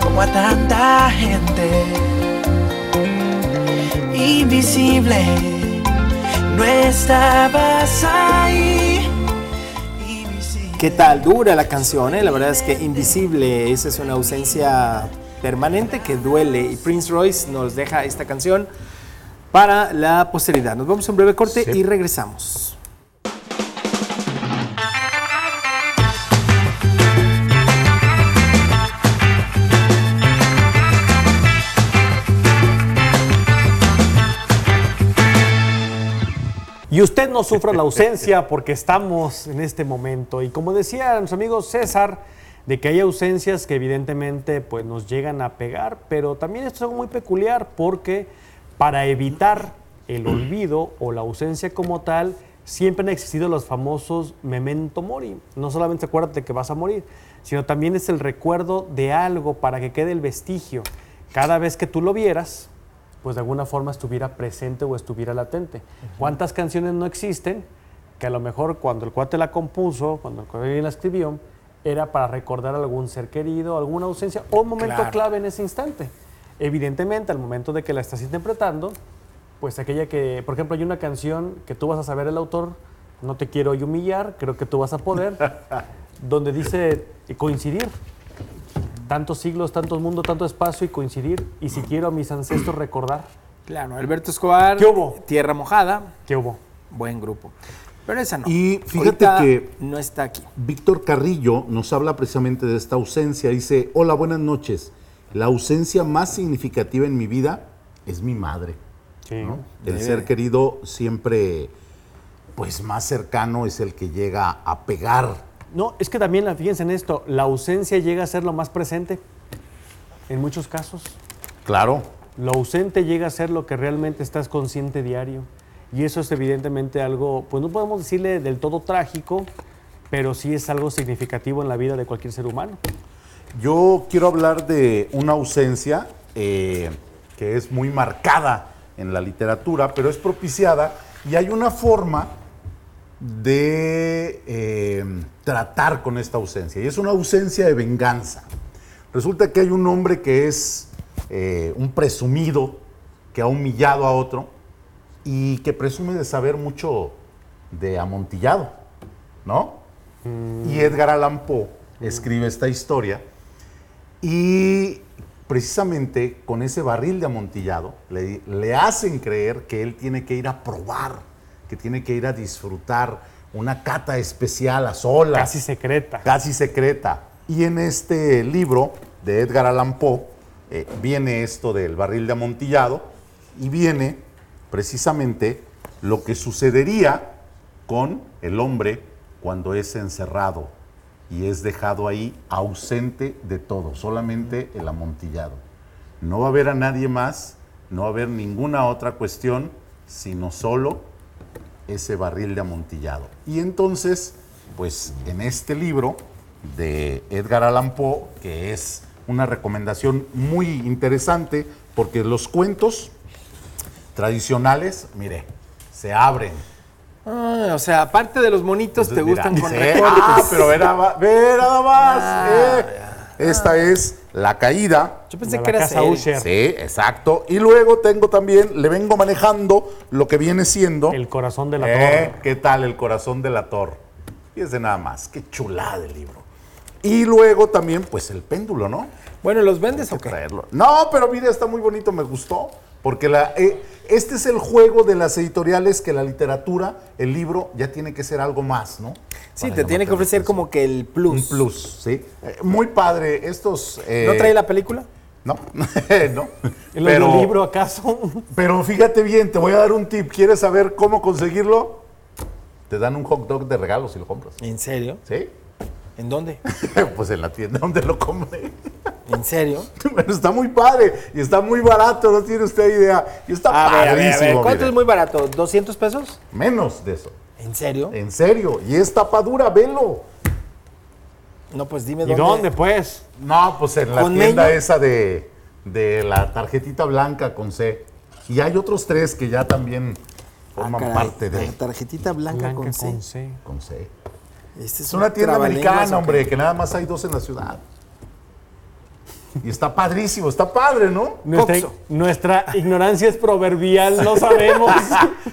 S7: como a tanta gente. Invisible, no estabas ahí. Invisible.
S2: ¿Qué tal? Dura la canción, ¿eh? La verdad es que invisible, esa es una ausencia permanente que duele. Y Prince Royce nos deja esta canción para la posteridad. Nos vamos a un breve corte y regresamos.
S1: Y usted no sufra la ausencia porque estamos en este momento. Y como decía nuestro amigo César, de que hay ausencias que evidentemente pues, nos llegan a pegar, pero también esto es algo muy peculiar porque para evitar el olvido o la ausencia como tal, siempre han existido los famosos memento mori. No solamente acuérdate que vas a morir, sino también es el recuerdo de algo para que quede el vestigio. Cada vez que tú lo vieras, pues de alguna forma estuviera presente o estuviera latente. ¿Cuántas canciones no existen que a lo mejor cuando el cuate la compuso, cuando el cuate la escribió, era para recordar algún ser querido, alguna ausencia o un momento
S2: Claro.
S1: clave en ese instante? Evidentemente, al momento de que la estás interpretando, pues aquella que, por ejemplo, hay una canción que tú vas a saber el autor, no te quiero humillar, creo que tú vas a poder, donde dice coincidir. Tantos siglos, tantos mundos, tanto espacio y coincidir. Y si quiero a mis ancestros recordar,
S2: Claro, Alberto Escobar.
S1: ¿Qué hubo?
S2: Tierra Mojada.
S1: ¿qué hubo?
S2: Buen grupo. Pero esa no.
S3: Y fíjate
S2: Ahorita
S3: que-
S2: No está aquí.
S3: Víctor Carrillo nos habla precisamente de esta ausencia. Dice, hola, buenas noches. La ausencia más significativa en mi vida es mi madre.
S1: Sí.
S3: ¿no? El ser querido siempre, pues más cercano es el que llega a pegar.
S1: No, es que también, fíjense en esto, la ausencia llega a ser lo más presente en muchos casos.
S3: Claro.
S1: Lo ausente llega a ser lo que realmente estás consciente diario. Y eso es evidentemente algo, pues no podemos decirle del todo trágico, pero sí es algo significativo en la vida de cualquier ser humano.
S3: Yo quiero hablar de una ausencia eh, que es muy marcada en la literatura, pero es propiciada y hay una forma de eh, tratar con esta ausencia y es una ausencia de venganza. Resulta que hay un hombre que es eh, un presumido, que ha humillado a otro y que presume de saber mucho de amontillado, ¿no? Y Edgar Allan Poe escribe esta historia y precisamente con ese barril de amontillado le, le hacen creer que él tiene que ir a probar, que tiene que ir a disfrutar una cata especial a solas.
S1: Casi secreta.
S3: Casi secreta. Y en este libro de Edgar Allan Poe eh, viene esto del barril de amontillado y viene precisamente lo que sucedería con el hombre cuando es encerrado y es dejado ahí ausente de todo, solamente el amontillado. No va a haber a nadie más, no va a haber ninguna otra cuestión, sino solo ese barril de amontillado. Y entonces, pues en este libro de Edgar Allan Poe, que es una recomendación muy interesante, porque los cuentos tradicionales, mire, se abren.
S2: Ah, o sea, aparte de los monitos, te
S3: Entonces,
S2: gustan
S3: mira,
S2: con
S3: sí,
S2: recortes.
S3: Ah, pero ve nada más. ve nada más,
S2: Ah,
S3: eh. Esta es La Caída.
S2: Yo pensé que era.
S1: Usher.
S3: Sí, exacto. Y luego tengo también, le vengo manejando lo que viene siendo.
S1: El corazón de la
S3: Eh,
S1: torre.
S3: ¿Qué tal el corazón de la torre? Fíjense nada más, qué chulada de libro. Y luego también, pues el péndulo, ¿no?
S2: Bueno, ¿los vendes o qué?
S3: Traerlo. No, pero mira, está muy bonito, me gustó. Porque la, eh, este es el juego de las editoriales que la literatura, el libro, ya tiene que ser algo más, ¿no?
S2: Sí,
S3: Para
S2: te tiene que ofrecer como que el plus.
S3: Un plus, sí. Eh, muy padre. Estos. eh,
S2: ¿No trae la película?
S3: No, no.
S1: ¿El
S3: Pero,
S1: libro acaso?
S3: pero fíjate bien, te voy a dar un tip. ¿Quieres saber cómo conseguirlo? Te dan un hot dog de regalo si lo compras.
S2: ¿En serio?
S3: ¿Sí?
S2: ¿En dónde?
S3: pues en la tienda donde lo compré.
S2: ¿En serio?
S3: Pero está muy padre y está muy barato, no tiene usted idea. Y está
S2: A ver, a ver, a ver,
S3: padrísimo.
S2: ¿Cuánto
S3: mire.
S2: es muy barato? ¿200 pesos?
S3: Menos de eso.
S2: ¿En serio?
S3: En serio. Y es tapadura, velo.
S2: No, pues dime
S1: ¿Y
S2: dónde.
S1: dónde, pues?
S3: No, pues en la
S2: ¿Con
S3: tienda
S2: meño?
S3: esa de, de la tarjetita blanca con C. Y hay otros tres que ya también
S2: Ah,
S3: forman
S2: caray,
S3: parte de
S2: la tarjetita blanca,
S1: Blanca
S2: con C.
S1: con C.
S3: con C.
S2: Este
S3: Es una tienda americana,
S2: ¿o
S3: hombre, que nada más hay dos en la ciudad. Y está padrísimo, está padre, ¿no?
S1: Nuestra, ignorancia es proverbial, no sabemos.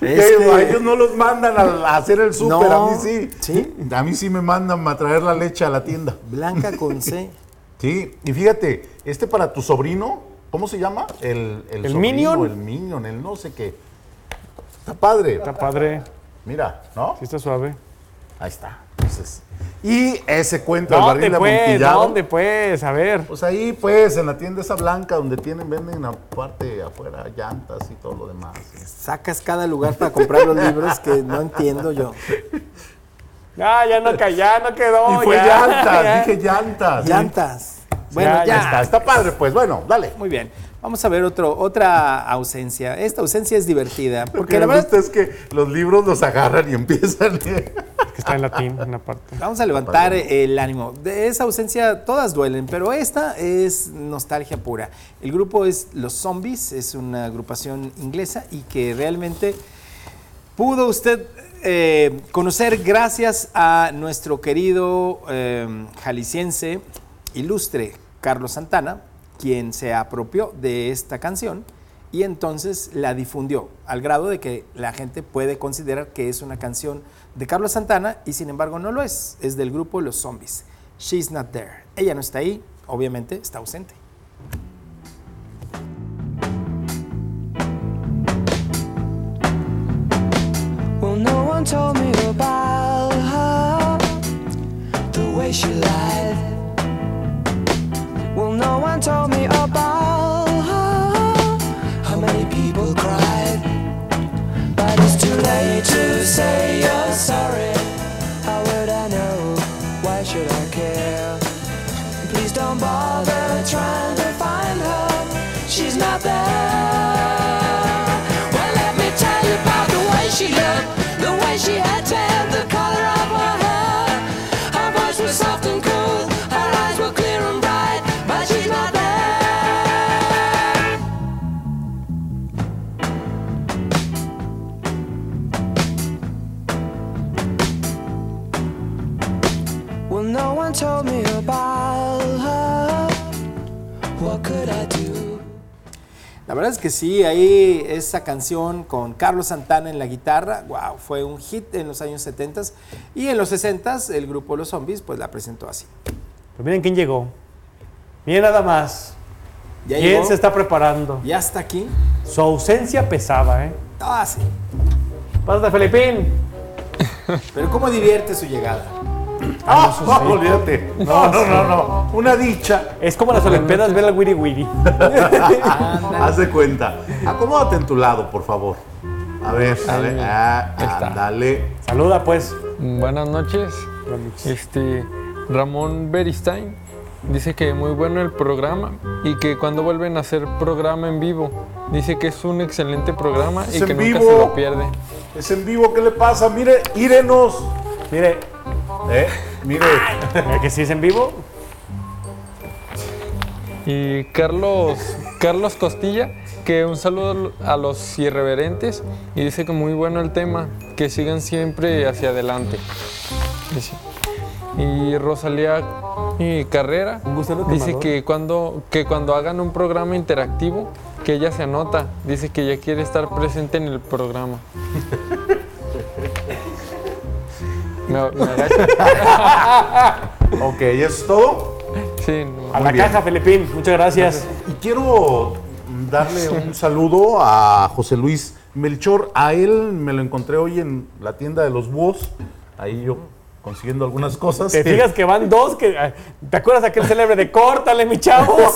S3: Que
S2: Este-
S3: a ellos no los mandan a, a hacer el súper,
S2: No,
S3: a mí sí.
S2: ¿sí?
S3: A mí sí me mandan a traer la leche a la tienda.
S2: Blanca con C.
S3: Sí, y fíjate, este para tu sobrino, ¿cómo se llama? El,
S1: ¿El
S3: sobrino,
S1: Minion?
S3: El Minion, el no sé qué. Está padre.
S1: Está padre.
S3: Mira, ¿no?
S1: Sí está suave.
S3: Ahí está. Entonces, y ese cuento del
S1: ¿Dónde,
S3: barril de
S1: pues?
S3: amontillado,
S1: ¿Dónde, pues? A ver.
S3: Pues ahí, pues, en la tienda esa blanca donde tienen, venden aparte afuera llantas y todo lo demás.
S2: Sacas cada lugar para comprar los libros que no entiendo yo.
S1: Ah, ya no, ya no quedó.
S3: y fue
S1: ya,
S3: llantas,
S1: ya.
S3: dije llantas.
S2: Llantas. Bueno,
S1: Ya,
S2: ya.
S3: Está, está padre, pues, bueno, dale.
S2: Muy bien. Vamos a ver otro, otra ausencia. Esta ausencia es divertida.
S3: Porque
S2: Porque la
S3: me
S2: verdad,
S3: gusta es que los libros los agarran y empiezan.
S1: Que está en latín, en la parte.
S2: vamos a levantar el ánimo. De esa ausencia todas duelen, pero esta es nostalgia pura. El grupo es Los Zombies, es una agrupación inglesa y que realmente pudo usted eh, conocer gracias a nuestro querido eh, jalisciense ilustre Carlos Santana, quien se apropió de esta canción y entonces la difundió al grado de que la gente puede considerar que es una canción de Carlos Santana y sin embargo no lo es, es del grupo Los Zombies. She's not there. Ella no está ahí, obviamente está ausente.
S8: Told me about how many people cried. But it's too late to say you're sorry. How would I know? Why should I care? Please don't bother trying to find her. She's not there.
S2: La verdad es que sí, ahí esa canción con Carlos Santana en la guitarra, wow, fue un hit en los años 70 y en los 60 el grupo Los Zombies pues la presentó así.
S1: Pues miren quién llegó. Miren nada más.
S2: Ya
S1: ¿Quién
S2: llegó,
S1: se está preparando?
S2: ya está aquí.
S1: Su ausencia pesaba, ¿eh?
S2: Ah, sí.
S1: Pásate, Felipín.
S2: Pero cómo divierte su llegada.
S3: Ah, no, olvídate. No, no, no, no. Una dicha.
S1: Es como las Olimpiadas ver al Wiri Wiri.
S3: Haz de cuenta. Acomódate en tu lado, por favor. A ver, a ver. Ah,
S9: está.
S3: ándale.
S1: Saluda, pues.
S9: Buenas noches. Este Ramón Beristain dice que muy bueno el programa y que cuando vuelven a hacer programa en vivo, dice que es un excelente programa
S3: Es
S9: y que
S3: en
S9: nunca
S3: vivo.
S9: se lo pierde.
S3: Es en vivo, ¿qué le pasa? Mire, írenos.
S1: Mire,
S3: Eh, mire.
S1: mira que sí es en vivo.
S9: Y Carlos Carlos Costilla, que un saludo a los irreverentes y dice que muy bueno el tema, que sigan siempre hacia adelante. Dice. Y Rosalía y Carrera dice que cuando, que cuando hagan un programa interactivo, que ella se anota, dice que ella quiere estar presente en el programa. Me, me agacho.
S3: Ok, ¿y eso es todo?
S9: Sí, no.
S1: A la
S3: bien.
S1: caja, Felipín. Muchas gracias.
S3: Y quiero darle un saludo a José Luis Melchor. A él me lo encontré hoy en la tienda de los búhos. Ahí yo consiguiendo algunas cosas.
S1: Te fijas que van dos que. ¿Te acuerdas de aquel célebre de córtale, mi chavo?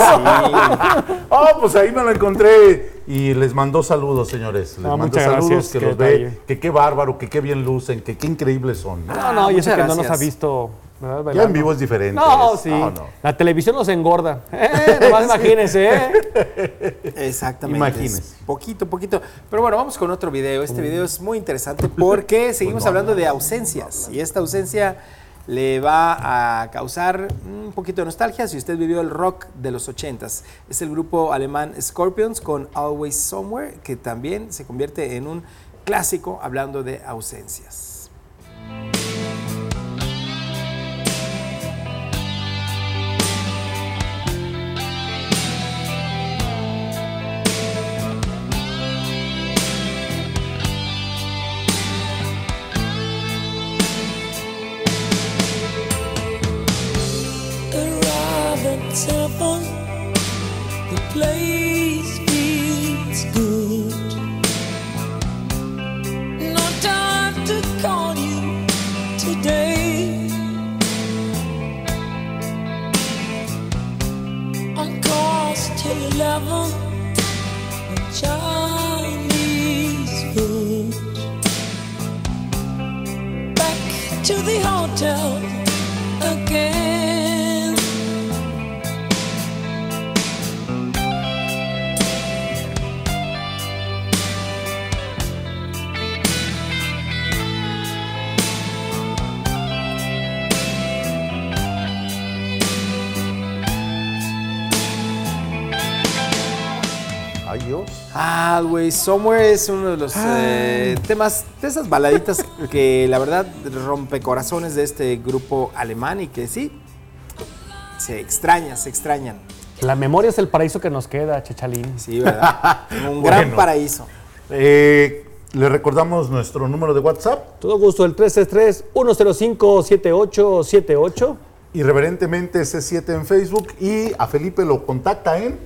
S3: Oh, pues ahí me lo encontré y les mandó saludos, señores. Les
S1: Ah,
S3: mandó
S1: muchas
S3: saludos,
S1: gracias,
S3: que
S1: qué
S3: los ve, que qué bárbaro, que qué bien lucen, que qué increíbles son.
S1: No, no, y eso
S2: muchas
S1: que no nos ha visto.
S3: Ya en vivo es diferente.
S1: No, sí.
S3: no, no.
S1: La televisión nos engorda. Eh, nomás imagínense, ¿eh?
S2: Exactamente.
S3: Imagínese.
S2: es Poquito, poquito. Pero bueno, vamos con otro video. Este video es muy interesante porque seguimos hablando de ausencias. Y esta ausencia le va a causar un poquito de nostalgia si usted vivió el rock de los 80s. Es el grupo alemán Scorpions con Always Somewhere, que también se convierte en un clásico hablando de ausencias. Ah, güey, Somewhere es uno de los eh, temas, de esas baladitas que la verdad rompe corazones de este grupo alemán y que sí, se extraña, se extrañan.
S1: La memoria es el paraíso que nos queda, Chechalín.
S2: Sí, ¿verdad? Un gran
S3: Bueno.
S2: paraíso.
S3: Eh, le recordamos nuestro número de WhatsApp.
S1: Todo gusto, el 333-105-7878.
S3: Irreverentemente C7 en Facebook y a Felipe lo contacta en.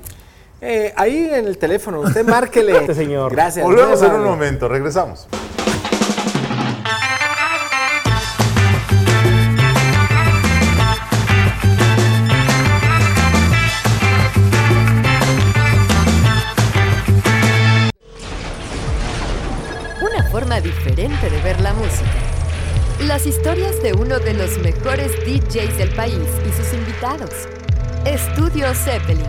S2: Eh, ahí en el teléfono, usted márquele.
S1: Este señor.
S2: Gracias.
S3: Volvemos en un momento, regresamos.
S10: Una forma diferente de ver la música. Las historias de uno de los mejores DJs del país y sus invitados. Estudio Zeppelin.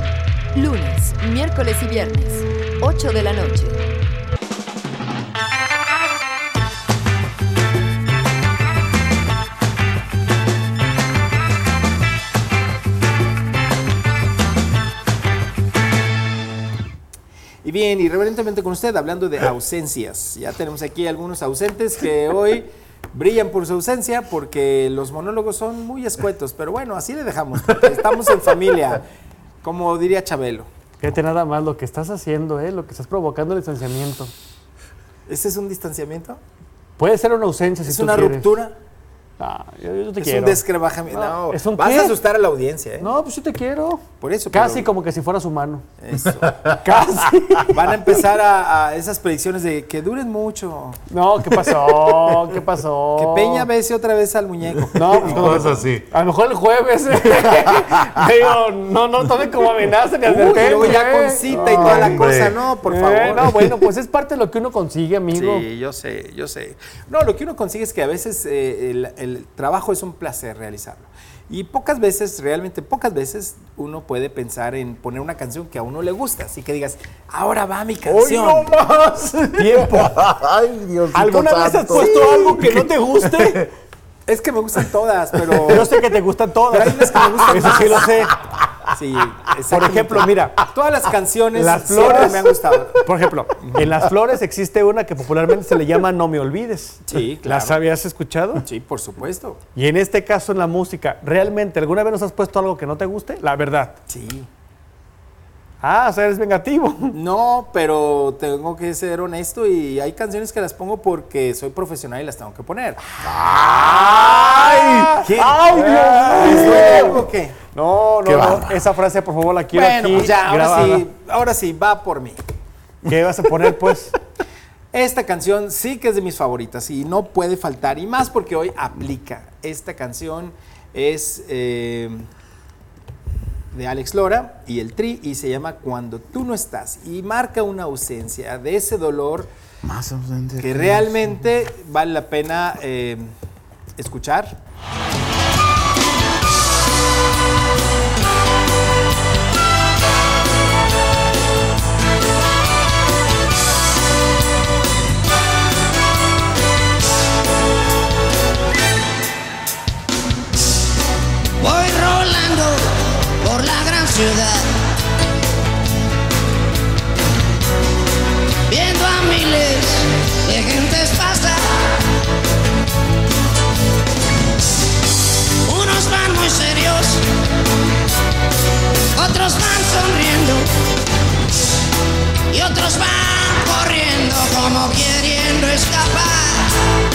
S10: Lunes, miércoles y viernes, 8 de la noche.
S2: Y bien, irreverentemente con usted, hablando de ausencias. Ya tenemos aquí algunos ausentes que hoy brillan por su ausencia porque los monólogos son muy escuetos. Pero bueno, así le dejamos. Estamos en familia, como diría Chabelo.
S1: Fíjate nada más lo que estás haciendo, ¿eh? lo que estás provocando el distanciamiento.
S2: ¿Ese es un distanciamiento?
S1: Puede ser una ausencia si
S2: ¿Es
S1: tú
S2: una
S1: quieres.
S2: ruptura?
S1: Ah, yo, yo te
S2: ¿Es
S1: quiero.
S2: un descrebajamiento?
S1: No,
S2: No,
S1: ¿es un
S2: vas
S1: qué?
S2: a asustar a la audiencia, ¿eh?
S1: No, pues sí te quiero.
S2: Por eso,
S1: Casi
S2: pero-
S1: como que si fueras humano.
S2: Eso.
S1: Casi.
S2: Van a empezar a, a esas predicciones de que duren mucho.
S1: No, ¿qué pasó? ¿Qué pasó?
S2: Que Peña bese otra vez al muñeco.
S1: No, pues no.
S3: Cosas así.
S1: A lo mejor el jueves. Digo, no, no tomen como amenaza ni
S2: Uy,
S1: advertencia.
S2: luego ya con
S1: ¿eh?
S2: cita y toda la cosa, no, por
S1: Eh,
S2: favor.
S1: no, bueno, pues es parte de lo que uno consigue, amigo.
S2: Sí, yo sé, yo sé. No, lo que uno consigue es que a veces eh, el, el trabajo es un placer realizarlo. Y pocas veces, realmente pocas veces, uno puede pensar en poner una canción que a uno le gusta. Así que digas, ahora va mi
S3: ¡Hoy
S2: canción.
S3: no más!
S1: Tiempo.
S3: ¡Ay, Dios
S1: ¿Alguna vez has puesto algo que no te guste?
S2: Es que me gustan todas, pero.
S1: Yo sé que te gustan todas.
S2: Pero hay unas que me gustan
S1: Eso
S2: más.
S1: sí lo sé.
S2: Sí,
S1: Por ejemplo, mira,
S2: Todas las canciones
S1: Las flores.
S2: me han gustado.
S1: por ejemplo, en Las Flores existe una que popularmente se le llama No me olvides.
S2: Sí, claro.
S1: ¿Las habías escuchado?
S2: Sí, por supuesto.
S1: Y en este caso, en la música, ¿realmente alguna vez nos has puesto algo que no te guste? La verdad.
S2: Sí.
S1: Ah, o sea, eres vengativo.
S2: No, pero tengo que ser honesto y hay canciones que las pongo porque soy profesional y las tengo que poner.
S3: ¡Ay!
S1: ¡Ay, Dios
S2: ¿Les
S1: mío!
S2: qué?
S1: No,
S3: Qué
S1: no, no. Esa frase, por favor, la quiero
S2: Bueno,
S1: aquí
S2: pues ya, ahora
S1: grabada.
S2: sí, ahora sí, va por mí.
S1: ¿Qué vas a poner, pues?
S2: Esta canción sí que es de mis favoritas y no puede faltar, y más porque hoy aplica. Esta canción es eh, de Alex Lora y el Tri y se llama Cuando tú no estás y marca una ausencia de ese dolor
S3: Más ausente
S2: que realmente vale la pena eh, escuchar.
S11: Viendo a miles de gentes pasar. Unos van muy serios, otros van sonriendo y otros van corriendo como queriendo escapar.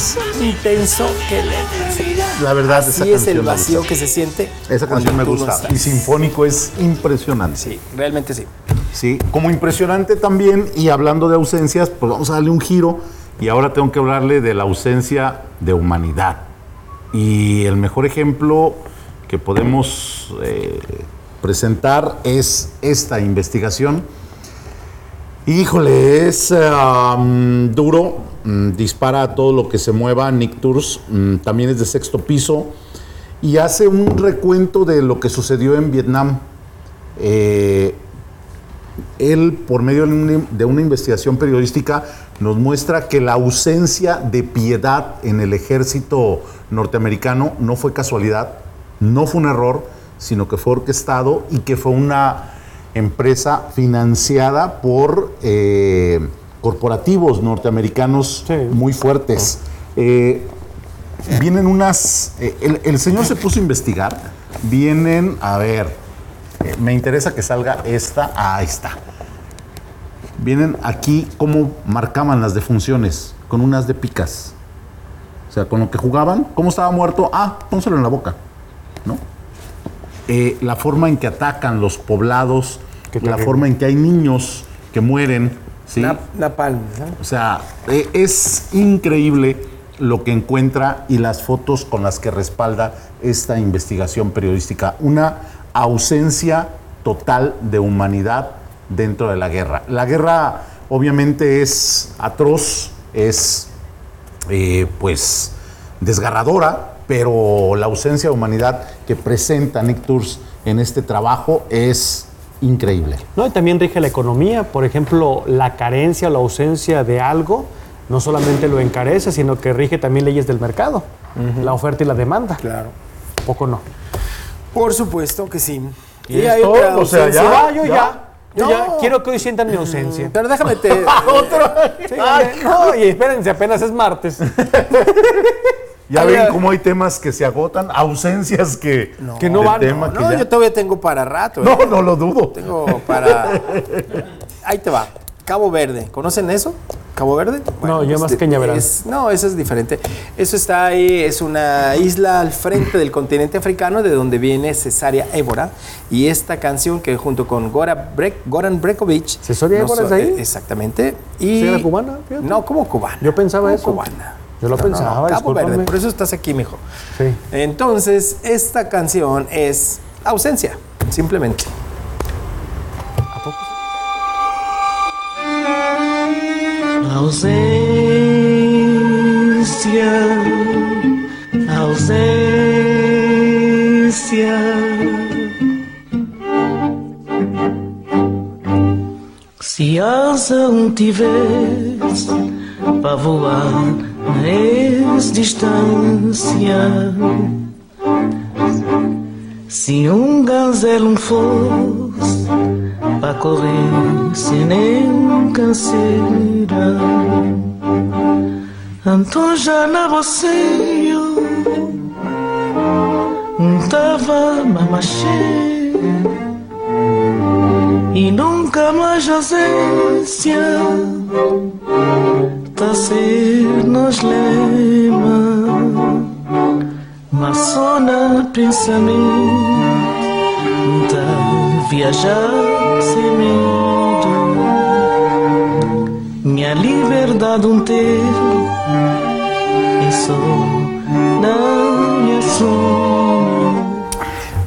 S11: Más
S2: intenso que intensidad.
S3: La verdad, esa
S2: Así es
S3: canción
S2: el vacío que se siente.
S3: Esa canción me
S2: no
S3: gusta. y sinfónico es impresionante.
S2: Sí, realmente sí.
S3: ¿sí? Como impresionante también, y hablando de ausencias, pues vamos a darle un giro y ahora tengo que hablarle de la ausencia de humanidad. Y el mejor ejemplo que podemos eh, presentar es esta investigación. Híjole, es duro, mm, dispara a todo lo que se mueva. Nick Tours mm, también es de sexto piso y hace un recuento de lo que sucedió en Vietnam. Eh, él, por medio de una investigación periodística, nos muestra que la ausencia de piedad en el ejército norteamericano no fue casualidad, no fue un error, sino que fue orquestado y que fue una empresa financiada por eh, corporativos norteamericanos muy fuertes. Eh, vienen unas... eh, el, el señor se puso a investigar. Vienen, a ver, me interesa que salga esta. Ah, ahí está. Vienen aquí cómo marcaban las defunciones, con unas de picas. O sea, con lo que jugaban, ¿cómo estaba muerto? Ah, pónselo en la boca, ¿no? Eh, la forma en que atacan los poblados, la forma en que hay niños que mueren,
S2: Napalm. ¿no?
S3: O sea, eh, es increíble lo que encuentra y las fotos con las que respalda esta investigación periodística. Una ausencia total de humanidad dentro de la guerra. La guerra obviamente es atroz, es eh, pues desgarradora, pero la ausencia de humanidad que presenta Nick Tours en este trabajo es increíble.
S1: ¿no? Y también rige la economía. Por ejemplo, la carencia o la ausencia de algo no solamente lo encarece, sino que rige también leyes del mercado, la oferta y la demanda.
S2: Claro.
S1: Poco no.
S2: Por supuesto que sí.
S3: ¿Y esto?
S2: otra
S3: O sea,
S2: ausencia.
S3: ya,
S1: Ah, yo
S3: ya.
S1: ya. Yo
S2: No.
S1: ya quiero que hoy sientan mi ausencia.
S2: Pero déjame te.
S1: Sí, no, y espérense, apenas es martes.
S3: Ya ven cómo hay temas que se agotan, ausencias que,
S1: Que no van.
S3: tema que
S2: No,
S3: ya-
S2: yo todavía tengo para rato. ¿eh?
S3: no, no lo dudo.
S2: Tengo para. Ahí te va. Cabo Verde. ¿Conocen eso? ¿Cabo Verde?
S1: No, yo más
S2: este,
S1: Cañaveral.
S2: es- No, eso es diferente. Eso está ahí, es una isla al frente del continente africano, de donde viene Cesárea Évora. Y esta canción que junto con Gora Brek- Goran Brekovic.
S1: ¿Cesárea
S2: no
S1: Évora es de ahí?
S2: Exactamente. Y
S1: ¿Sí era cubana? Fíjate.
S2: No, como cubana.
S1: Yo pensaba
S2: ¿Cómo
S1: eso.
S2: cubana.
S1: Yo lo
S2: No, no,
S1: pensaba,
S2: Cabo
S1: discúlpame.
S2: Verde. Por eso estás aquí, mijo.
S1: Sí.
S2: Entonces, esta canción es ausencia, simplemente.
S12: Ausência, ausência. Se asa um tivesse para voar mais distância, se um gazelo fosse para correr sem nem canseira. Então já na boceio Tava mamachê E nunca mais ausência Tá ser nos lema Mas só na pensamento viajar sem medo minha liberdade um ter é só na minha sonho.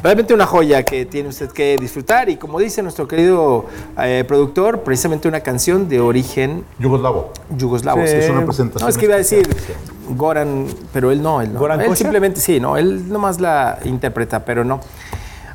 S2: Realmente una joya que tiene usted que disfrutar y como dice nuestro querido eh, productor, precisamente una canción de origen
S3: Yugoslavo.
S2: yugoslavo.
S1: Sí,
S2: sí.
S3: Es una presentación.
S2: No, es que iba a decir
S3: especial.
S2: Goran, pero él no, él no.
S1: ¿Goran
S2: él
S1: Kosher?
S2: simplemente sí, no, él nomás la interpreta, pero no.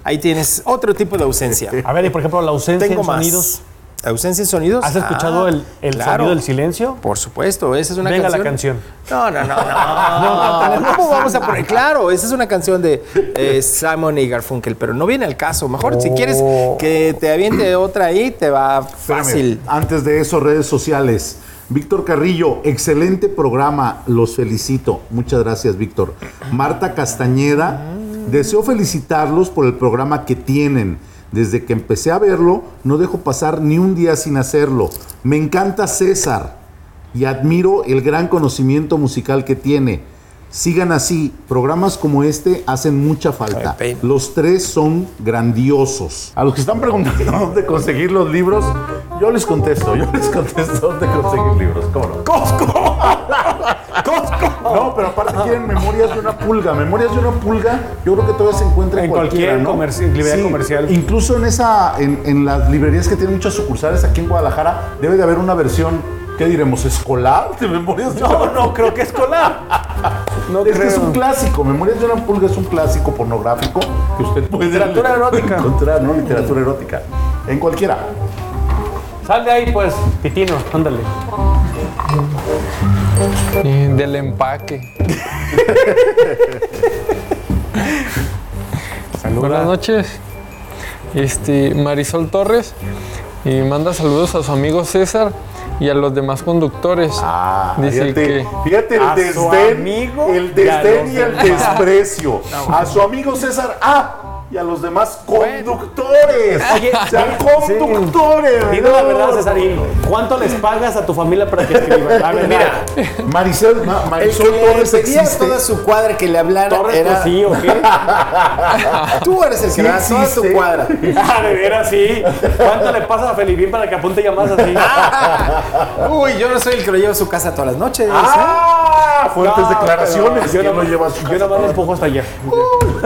S2: Ahí tienes otro tipo de ausencia.
S1: A ver, y por ejemplo, la ausencia
S2: Tengo
S1: en
S2: más.
S1: sonidos.
S2: ¿Ausencia en sonidos?
S1: ¿Has escuchado
S2: Ah,
S1: el, el
S2: claro.
S1: sonido del silencio?
S2: Por supuesto, esa es una
S1: Venga la
S2: canción.
S1: canción.
S2: No, no, no, no. no, ¿Cómo vamos a poner? Claro, esa es una canción de eh, Simon y Garfunkel, pero no viene al caso. Mejor si quieres que te aviente otra ahí, te va
S3: Espérame,
S2: fácil.
S3: Antes de eso, redes sociales. Víctor Carrillo, excelente programa, los felicito. Muchas gracias, Víctor. Marta Castañeda, deseo felicitarlos por el programa que tienen. Desde que empecé a verlo, no dejo pasar ni un día sin hacerlo. Me encanta César y admiro el gran conocimiento musical que tiene. Sigan así. Programas como este hacen mucha falta. Los tres son grandiosos. A los que están preguntando dónde conseguir los libros, yo les contesto. Yo les contesto dónde conseguir libros. ¿Cómo no? ¡Costco! No, pero aparte quieren Memorias de una pulga. Memorias de una pulga, yo creo que todavía se encuentra en,
S1: En
S3: cualquiera,
S1: cualquier
S3: ¿no?
S1: comerci- librería comercial.
S3: Incluso en esa, en, en las librerías que tienen muchas sucursales aquí en Guadalajara, debe de haber una versión, ¿qué diremos? ¿Escolar? De Memorias de
S1: No, no, creo que escolar. No
S3: es que es un clásico. Memorias de una pulga es un clásico pornográfico que usted puede
S1: Literatura erótica.
S3: encontrar, ¿no? Literatura erótica. En cualquiera.
S1: Sal de ahí, pues, Pitino, ándale.
S9: Del empaque. Buenas noches. Este, Marisol Torres y manda saludos a su amigo César y a los demás conductores.
S3: Ah,
S9: Dice
S3: fíjate,
S9: que
S3: fíjate el
S1: a su
S3: desdén,
S1: amigo
S3: el desdén y el desprecio. A su amigo César A y a los demás conductores.
S1: Oye,
S3: o sea,
S1: sí.
S3: conductores.
S1: Dime la verdad, Cesarín. ¿Cuánto les pagas a tu familia para que escriban? A ver, mira.
S3: Maricel, Ma-
S2: El
S3: Marisol
S2: que le
S3: Torres
S2: pedía a
S3: existe.
S2: toda su cuadra que le hablara
S1: ¿Torres
S2: era...
S1: pues sí o qué?
S2: Tú eres el que le da toda su cuadra.
S1: Ah, de veras, sí. ¿Cuánto le pasa a Felipín para que apunte llamadas así?
S2: Uy, yo no soy el que lo lleva a su casa todas las noches. ¿eh?
S3: ¡Ah! Fuertes
S1: No,
S3: declaraciones.
S1: yo
S3: ¿Quién
S1: no-
S3: lo lleva a su
S1: Yo
S3: casa?
S1: nada más lo empujo hasta allá.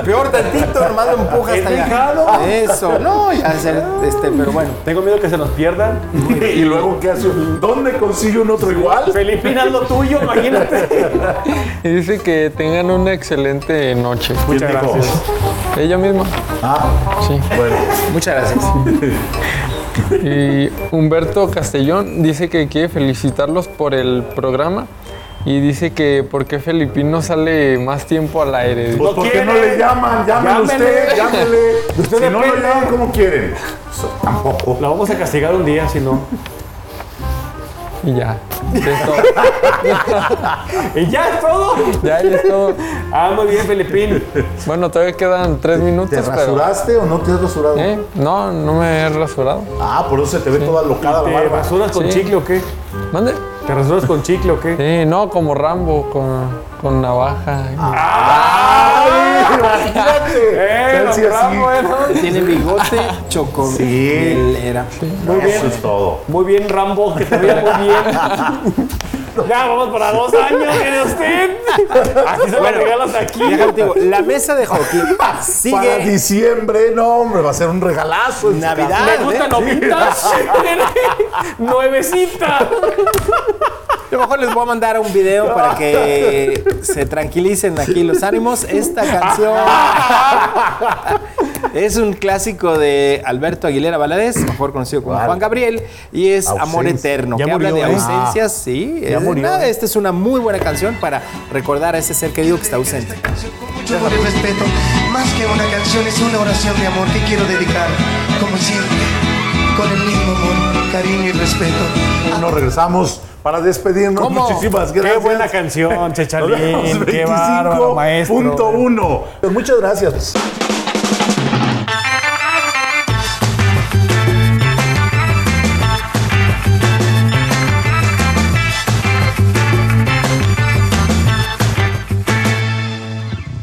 S2: Peor tantito, nomás lo empuja. Eso, no, ya este, pero bueno.
S1: Tengo miedo que se nos pierdan.
S3: y luego, ¿qué hace? ¿Dónde consigue un otro igual?
S1: Felipín, haz lo tuyo, imagínate.
S9: y dice que tengan una excelente noche.
S1: Muchas gracias.
S9: Ella misma.
S3: Ah,
S9: Sí.
S3: bueno.
S2: Muchas gracias.
S9: Y Humberto Castellón dice que quiere felicitarlos por el programa y dice que por qué Felipín no sale más tiempo al aire.
S3: Pues ¿por qué no le llaman? Llámele usted, llámele.
S1: Usted
S3: si no lo llaman, ¿cómo quieren? Tampoco.
S1: La vamos a castigar un día, si no.
S9: Y ya. Es todo.
S1: ¿Y ya es todo?
S9: Ya, ya es todo.
S1: Ah, muy bien, Felipín.
S9: Bueno, todavía quedan tres minutos,
S3: ¿Te
S9: pero...
S3: rasuraste o no te has rasurado?
S9: ¿Eh? No, no me he rasurado.
S3: Ah, por eso se te ve toda locada la
S1: ¿Te rasuras con
S9: Sí.
S1: chicle o qué?
S9: ¿Mande?
S1: ¿Te rasuras con chicle o qué?
S9: Sí, no, como Rambo, con, con navaja.
S3: ¡Ay, imagínate!
S1: ¡Eh, don
S3: así.
S1: Rambo, eh.
S2: Tiene bigote choco.
S3: Sí.
S2: Era.
S1: Muy bien.
S3: Eso es todo.
S1: Muy bien, Rambo, que te vea muy bien. Ya, vamos para dos años, ¿tiene usted? Así se lo regalas aquí.
S2: Digo, la mesa de hockey
S3: Para
S2: sigue
S3: diciembre, no, hombre, va a ser un regalazo.
S2: Navidad.
S1: Me gusta
S2: ¿eh?
S1: novitas. Nuevecita.
S2: A lo mejor les voy a mandar un video para que se tranquilicen aquí los ánimos. Esta canción es un clásico de Alberto Aguilera Valadez, mejor conocido como. Juan Gabriel, y es Amor
S3: Ausencia.
S2: Eterno,
S1: Ya
S2: que habla
S1: murió,
S2: de
S1: ¿eh?
S2: ausencias. Sí,
S3: Ya
S2: es-
S3: murió.
S2: nada, esta es una muy buena canción para recordar a ese ser querido que está ausente.
S13: Con mucho amor y respeto, más que una canción, es una oración de amor que quiero dedicar, como siempre, con el mismo amor, cariño y respeto.
S3: Nos regresamos para despedirnos.
S2: ¿Cómo?
S3: Muchísimas gracias.
S1: Qué buena canción, Chechalín. Qué bárbaro, maestro.
S3: 25.1. Pues muchas gracias.